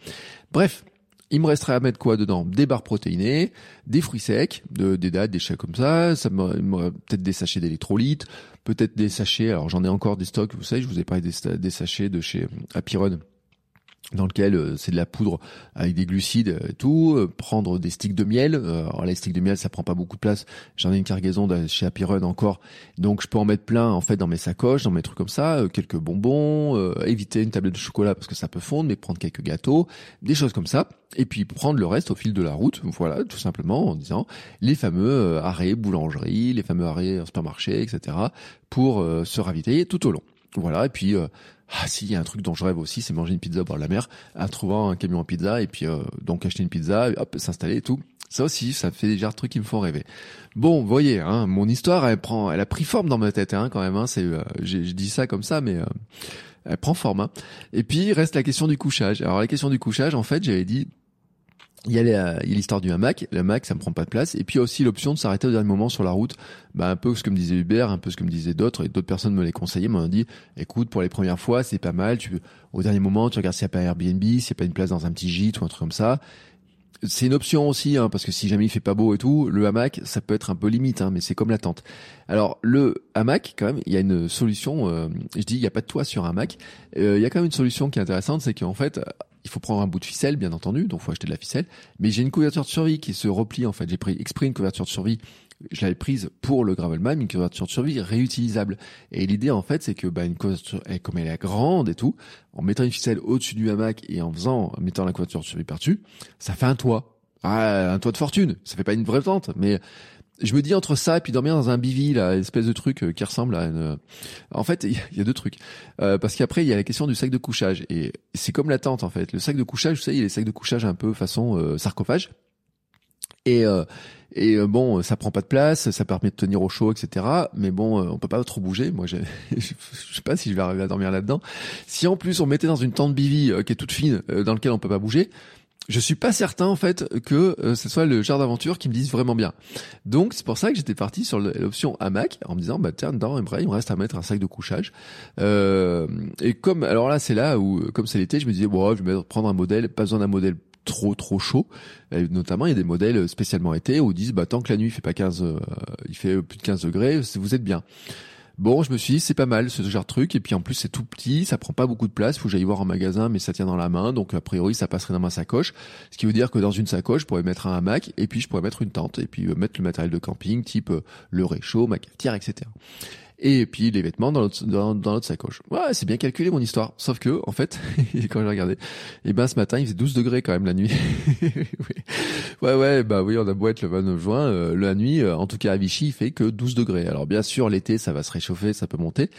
Bref, il me resterait à mettre quoi dedans? Des barres protéinées, des fruits secs, de, des dates, des chats comme ça. Ça peut-être des sachets d'électrolytes, peut-être des sachets. Alors j'en ai encore des stocks. Vous savez, je vous ai parlé des, sachets de chez Apiron dans lequel euh, c'est de la poudre avec des glucides et tout, euh, prendre des sticks de miel. Euh, alors les sticks de miel, ça prend pas beaucoup de place. J'en ai une cargaison chez Happy encore, donc je peux en mettre plein en fait dans mes sacoches, dans mes trucs comme ça, quelques bonbons, éviter une tablette de chocolat parce que ça peut fondre, mais prendre quelques gâteaux, des choses comme ça, et puis prendre le reste au fil de la route. Voilà, tout simplement en disant les fameux arrêts boulangerie, les fameux arrêts supermarché, etc. pour se ravitailler tout au long. Voilà, et puis ah si, il y a un truc dont je rêve aussi, c'est manger une pizza au bord de la mer, en trouvant un camion à pizza et puis euh, donc acheter une pizza, hop, s'installer et tout. Ça aussi, ça fait déjà un truc qui me font rêver. Bon, voyez, hein, mon histoire, elle prend, elle a pris forme dans ma tête, hein, quand même. Hein, c'est, euh, j'ai dit ça comme ça, mais euh, elle prend forme. Hein. Et puis reste la question du couchage. Alors la question du couchage, en fait, j'avais dit il y a l'histoire du hamac. Le hamac, ça me prend pas de place. Et puis il y a aussi l'option de s'arrêter au dernier moment sur la route. Bah, un peu ce que me disait Hubert, un peu ce que me disaient d'autres. Et d'autres personnes me les conseillaient, m'ont dit, écoute, pour les premières fois, c'est pas mal. Tu, au dernier moment, tu regardes s'il n'y a pas un Airbnb, s'il n'y a pas une place dans un petit gîte ou un truc comme ça. C'est une option aussi, hein, parce que si jamais il fait pas beau et tout, le hamac, ça peut être un peu limite, hein, mais c'est comme la tente. Alors le hamac, quand même, il y a une solution. Euh, je dis, il n'y a pas de toit sur un hamac. Euh, il y a quand même une solution qui est intéressante, c'est qu'en fait, il faut prendre un bout de ficelle, bien entendu, donc faut acheter de la ficelle. Mais j'ai une couverture de survie qui se replie, en fait. J'ai pris exprès une couverture de survie. Je l'avais prise pour le Gravelman, une couverture de survie réutilisable. Et l'idée, en fait, c'est que, bah, une couverture, comme elle est grande et tout, en mettant une ficelle au-dessus du hamac et en faisant, en mettant la couverture de survie par-dessus, ça fait un toit. Ah, un toit de fortune. Ça fait pas une vraie tente, mais je me dis entre ça et puis dormir dans un bivy là, espèce de truc euh, qui ressemble à une. Euh, en fait, il y a deux trucs. Euh, parce qu'après, il y a la question du sac de couchage et c'est comme la tente en fait. Le sac de couchage, vous savez, il y a les sacs de couchage un peu façon sarcophage. Et et bon, ça prend pas de place, ça permet de tenir au chaud, etc. Mais bon, on peut pas trop bouger. Moi, je sais pas si je vais arriver à dormir là-dedans. Si en plus on mettait dans une tente bivy qui est toute fine, dans lequel on peut pas bouger, je suis pas certain en fait que euh, ce soit le genre d'aventure qui me dise vraiment bien. Donc c'est pour ça que j'étais parti sur l'option hamac en me disant bah tiens dedans il me reste à mettre un sac de couchage. Euh, et comme alors là c'est là où comme c'est l'été je me disais bon je vais prendre un modèle pas besoin d'un modèle trop trop chaud. Et notamment, il y a des modèles spécialement été où ils disent bah tant que la nuit il fait pas 15 euh, il fait plus de 15 degrés, vous êtes bien. Bon, je me suis dit, c'est pas mal ce genre de truc. Et puis en plus, c'est tout petit, ça prend pas beaucoup de place. Faut que j'aille voir en magasin, mais ça tient dans la main. Donc a priori, ça passerait dans ma sacoche. Ce qui veut dire que dans une sacoche, je pourrais mettre un hamac et puis je pourrais mettre une tente et puis euh, mettre le matériel de camping, type euh, le réchaud, ma cafetière, etc et puis les vêtements dans notre dans, sacoche. Ouais, c'est bien calculé mon histoire. Sauf que en fait, quand j'ai regardé, et eh ben ce matin il faisait 12 degrés quand même la nuit. ouais ouais, bah oui, on a beau être le 29 juin, euh, la nuit, euh, en tout cas à Vichy, il fait que 12 degrés. Alors bien sûr, l'été ça va se réchauffer, ça peut monter,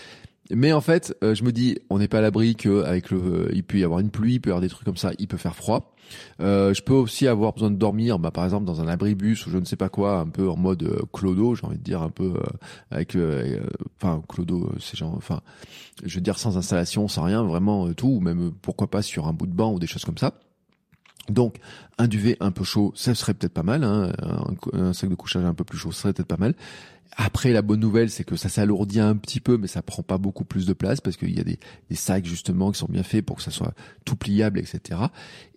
mais en fait, euh, je me dis, on n'est pas à l'abri que avec le, euh, il peut y avoir une pluie, il peut y avoir des trucs comme ça, il peut faire froid. Euh, je peux aussi avoir besoin de dormir, bah, par exemple dans un abribus ou je ne sais pas quoi, un peu en mode clodo, j'ai envie de dire un peu avec, enfin clodo, c'est genre, enfin, je veux dire sans installation, sans rien, vraiment tout, ou même pourquoi pas sur un bout de banc ou des choses comme ça. Donc, un duvet un peu chaud, ça serait peut-être pas mal. Hein. Un, sac de couchage un peu plus chaud, ça serait peut-être pas mal. Après, la bonne nouvelle, c'est que ça s'alourdit un petit peu, mais ça prend pas beaucoup plus de place parce qu'il y a des, sacs justement qui sont bien faits pour que ça soit tout pliable, etc.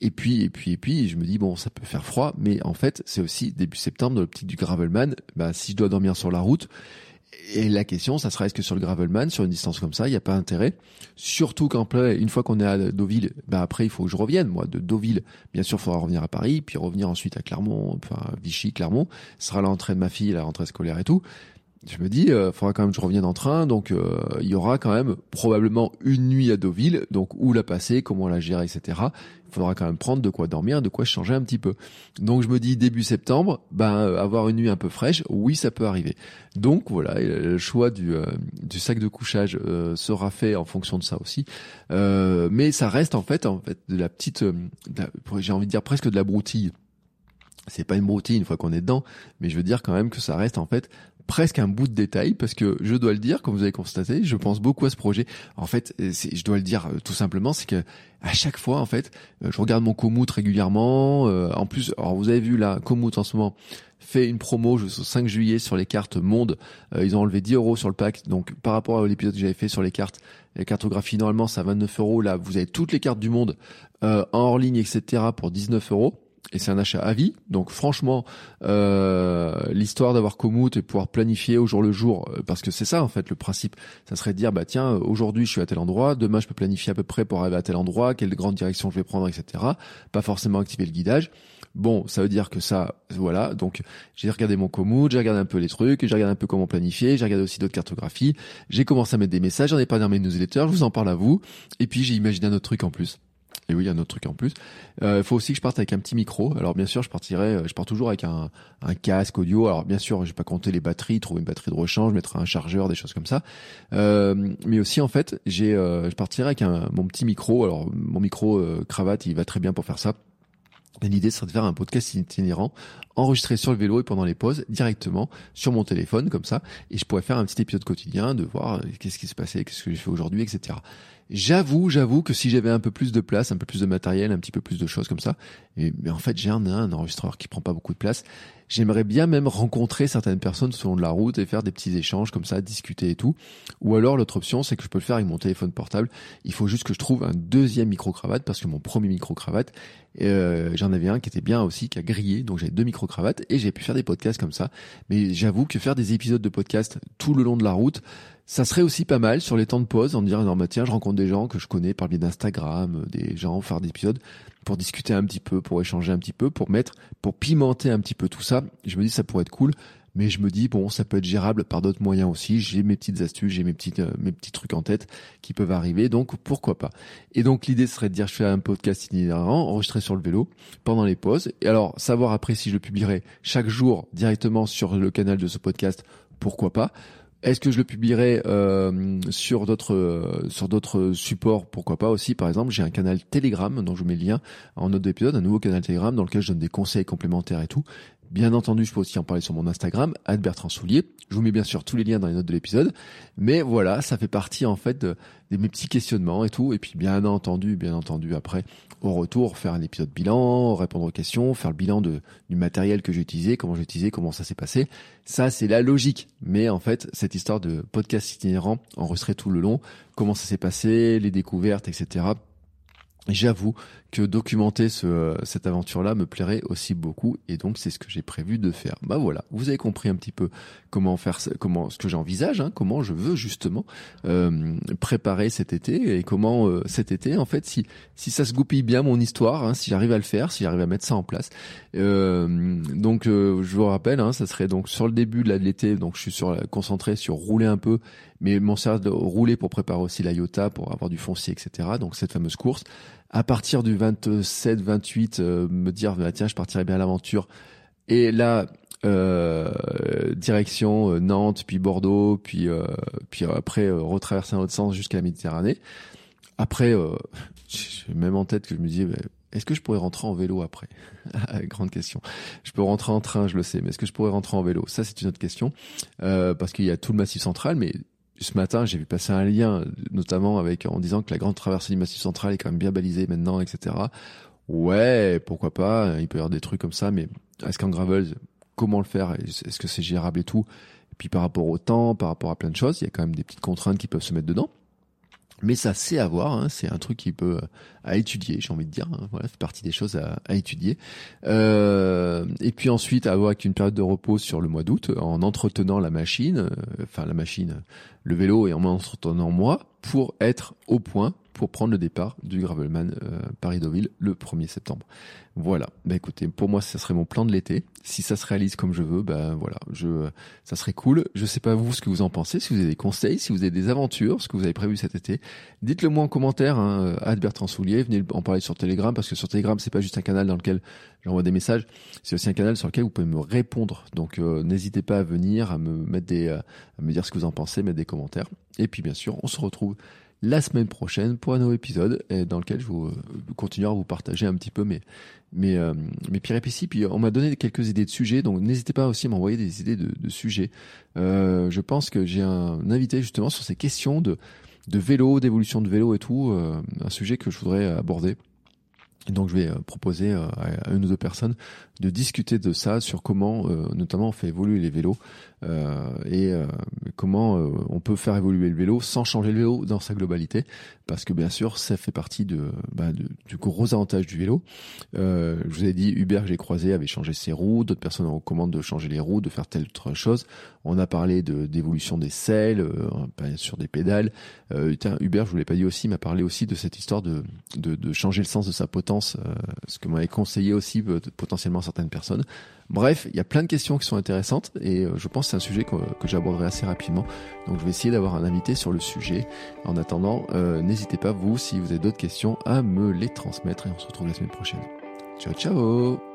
Et puis, et puis, et puis, je me dis bon, ça peut faire froid, mais en fait, c'est aussi début septembre dans l'optique du gravelman. Bah, si je dois dormir sur la route, et la question, ça sera est-ce que sur le gravelman, sur une distance comme ça, il n'y a pas intérêt? Surtout qu'en une fois qu'on est à Deauville, ben après il faut que je revienne. Moi, de Deauville, bien sûr, il faudra revenir à Paris, puis revenir ensuite à Clermont, enfin Vichy, Clermont. Ce sera la rentrée de ma fille, la rentrée scolaire et tout je me dis, il euh, faudra quand même que je revienne en train, donc euh, il y aura quand même probablement une nuit à Deauville, donc où la passer, comment la gérer, etc. Faudra quand même prendre de quoi dormir, de quoi changer un petit peu. Donc je me dis début septembre, ben euh, avoir une nuit un peu fraîche, oui ça peut arriver. Donc voilà, le choix du, du sac de couchage sera fait en fonction de ça aussi, mais ça reste en fait en fait de la petite, j'ai envie de dire presque de la broutille c'est pas une broutille une fois qu'on est dedans, mais je veux dire quand même que ça reste en fait presque un bout de détail parce que je dois le dire, comme vous avez constaté, je pense beaucoup à ce projet. En fait, je dois le dire euh, tout simplement, c'est que à chaque fois, en fait, euh, je regarde mon Komoot régulièrement. Euh, en plus, alors vous avez vu là, Komoot en ce moment fait une promo jusqu'au 5 juillet sur les cartes monde. ils ont enlevé 10 euros sur le pack. Donc par rapport à l'épisode que j'avais fait sur les cartes, la cartographie normalement c'est à 29 euros. Là, vous avez toutes les cartes du monde en hors ligne, etc. pour 19 euros et c'est un achat à vie. Donc franchement, euh, l'histoire d'avoir Komoot et pouvoir planifier au jour le jour, euh, parce que c'est ça en fait le principe, ça serait de dire bah tiens aujourd'hui je suis à tel endroit, demain je peux planifier à peu près pour arriver à tel endroit, quelle grande direction je vais prendre, etc. Pas forcément activer le guidage. Bon, ça veut dire que ça, voilà. Donc j'ai regardé mon Komoot, j'ai regardé un peu les trucs, j'ai regardé un peu comment planifier, j'ai regardé aussi d'autres cartographies, j'ai commencé à mettre des messages, j'en ai pas dans mes newsletters, je vous en parle à vous, et puis j'ai imaginé un autre truc en plus. Et oui, il y a un autre truc en plus. Il euh, faut aussi que je parte avec un petit micro. Alors bien sûr, je partirai, euh, je pars toujours avec un, casque audio. Alors bien sûr, je vais pas compter les batteries, trouver une batterie de rechange, mettre un chargeur, des choses comme ça. Euh, mais aussi en fait, j'ai, euh, je partirai avec un, mon petit micro. Alors mon micro cravate, il va très bien pour faire ça. L'idée serait de faire un podcast itinérant, enregistré sur le vélo et pendant les pauses, directement sur mon téléphone, comme ça, et je pourrais faire un petit épisode quotidien de voir qu'est-ce qui se passait, qu'est-ce que j'ai fait aujourd'hui, etc. J'avoue, j'avoue que si j'avais un peu plus de place, un peu plus de matériel, un petit peu plus de choses comme ça, mais, en fait j'ai un, un enregistreur qui prend pas beaucoup de place. J'aimerais bien même rencontrer certaines personnes sur de la route et faire des petits échanges comme ça, discuter et tout. Ou alors l'autre option, c'est que je peux le faire avec mon téléphone portable. Il faut juste que je trouve un deuxième micro cravate parce que mon premier micro cravate, euh, j'en avais un qui était bien aussi, qui a grillé, donc j'ai deux micro cravates et j'ai pu faire des podcasts comme ça. Mais j'avoue que faire des épisodes de podcast tout le long de la route, ça serait aussi pas mal sur les temps de pause en disant non bah tiens je rencontre des gens que je connais par le biais d'Instagram, des gens faire des épisodes pour discuter un petit peu, pour échanger un petit peu, pour mettre, pour pimenter un petit peu tout ça. Je me dis ça pourrait être cool. Mais je me dis bon ça peut être gérable par d'autres moyens aussi. J'ai mes petites astuces j'ai mes petites euh, mes petits trucs en tête qui peuvent arriver donc pourquoi pas. Et donc l'idée serait de dire je fais un podcast itinérant enregistré sur le vélo pendant les pauses. Et alors savoir après si je le publierai chaque jour directement sur le canal de ce podcast pourquoi pas est-ce que je le publierai euh, sur d'autres euh, sur d'autres supports? Pourquoi pas aussi Par exemple, j'ai un canal Telegram dont je vous mets le lien en note d'épisode, un nouveau canal Telegram dans lequel je donne des conseils complémentaires et tout. Bien entendu, je peux aussi en parler sur mon Instagram, Bertrand Soulier. Je vous mets bien sûr tous les liens dans les notes de l'épisode. Mais voilà, ça fait partie en fait de, mes petits questionnements et tout. Et puis bien entendu, bien entendu, après, au retour, faire un épisode bilan, répondre aux questions, faire le bilan de, du matériel que j'ai utilisé, comment j'ai utilisé, comment ça s'est passé. Ça, c'est la logique. Mais en fait, cette histoire de podcast itinérant, enregistré tout le long, comment ça s'est passé, les découvertes, etc J'avoue que documenter ce, cette aventure-là me plairait aussi beaucoup et donc c'est ce que j'ai prévu de faire. Bah voilà, vous avez compris un petit peu comment faire, comment ce que j'envisage, hein, comment je veux justement euh, préparer cet été et comment euh, cet été en fait si si ça se goupille bien mon histoire, hein, si j'arrive à le faire, si j'arrive à mettre ça en place. Euh, donc euh, je vous rappelle, hein, ça serait donc sur le début de l'été, donc je suis sur concentré sur rouler un peu, mais mon de rouler pour préparer aussi la IOTA pour avoir du foncier, etc. Donc cette fameuse course à partir du 27, 28, euh, me dire bah, tiens, je partirai bien à l'aventure. Et là, euh, direction euh, Nantes, puis Bordeaux, puis puis après retraverser dans l'autre sens jusqu'à la Méditerranée. Après, j'ai même en tête que je me disais, bah, est-ce que je pourrais rentrer en vélo après Grande question. Je peux rentrer en train, je le sais, mais est-ce que je pourrais rentrer en vélo? Ça, c'est une autre question, parce qu'il y a tout le Massif central, mais ce matin, j'ai vu passer un lien, notamment avec en disant que la grande traversée du Massif central est quand même bien balisée maintenant, etc. Ouais, pourquoi pas. Il peut y avoir des trucs comme ça, mais est-ce qu'en gravel, comment le faire Est-ce que c'est gérable et tout? Et puis par rapport au temps, par rapport à plein de choses, il y a quand même des petites contraintes qui peuvent se mettre dedans. Mais ça c'est à voir, hein. c'est un truc qui peut euh, à étudier, j'ai envie de dire. Hein. Voilà, c'est partie des choses à, étudier. Euh, et puis ensuite avoir une période de repos sur le mois d'août, en entretenant la machine, euh, enfin la machine, le vélo et en m'entretenant moi, pour être au point pour prendre le départ du Gravelman euh, Paris-Deauville le 1er septembre. Voilà. Bah écoutez, pour moi, ça serait mon plan de l'été. Si ça se réalise comme je veux, bah voilà, je, ça serait cool. Je sais pas vous ce que vous en pensez, si vous avez des conseils, si vous avez des aventures, ce que vous avez prévu cet été. Dites-le moi en commentaire, hein, à Bertrand Soulier. Venez en parler sur Telegram parce que sur Telegram, c'est pas juste un canal dans lequel j'envoie des messages, c'est aussi un canal sur lequel vous pouvez me répondre. Donc euh, n'hésitez pas à venir, à me mettre des, euh, à me dire ce que vous en pensez, mettre des commentaires. Et puis bien sûr, on se retrouve la semaine prochaine pour un nouveau épisode dans lequel je vous euh, continuerai à vous partager un petit peu mes mes, euh, mes péripéties. Puis on m'a donné quelques idées de sujets, donc n'hésitez pas aussi à m'envoyer des idées de, de sujets. Euh, je pense que j'ai un invité justement sur ces questions de de vélo, d'évolution de vélo et tout, euh, un sujet que je voudrais aborder. Donc je vais euh, proposer à une ou deux personnes de discuter de ça, sur comment notamment on fait évoluer les vélos euh, et euh, comment euh, on peut faire évoluer le vélo sans changer le vélo dans sa globalité, parce que bien sûr ça fait partie de, bah, du gros avantage du vélo. je vous ai dit Hubert j'ai croisé avait changé ses roues, d'autres personnes recommandent de changer les roues, de faire telle autre chose. On a parlé de d'évolution des selles, sur des pédales. Hubert, je vous l'ai pas dit aussi, m'a parlé aussi de cette histoire de, de, de changer le sens de sa potence, ce que m'avait conseillé aussi potentiellement certaines personnes. Bref, il y a plein de questions qui sont intéressantes et euh, je pense que c'est un sujet que, j'aborderai assez rapidement. Donc je vais essayer d'avoir un invité sur le sujet. En attendant, euh, n'hésitez pas, vous, si vous avez d'autres questions, à me les transmettre et on se retrouve la semaine prochaine. Ciao, ciao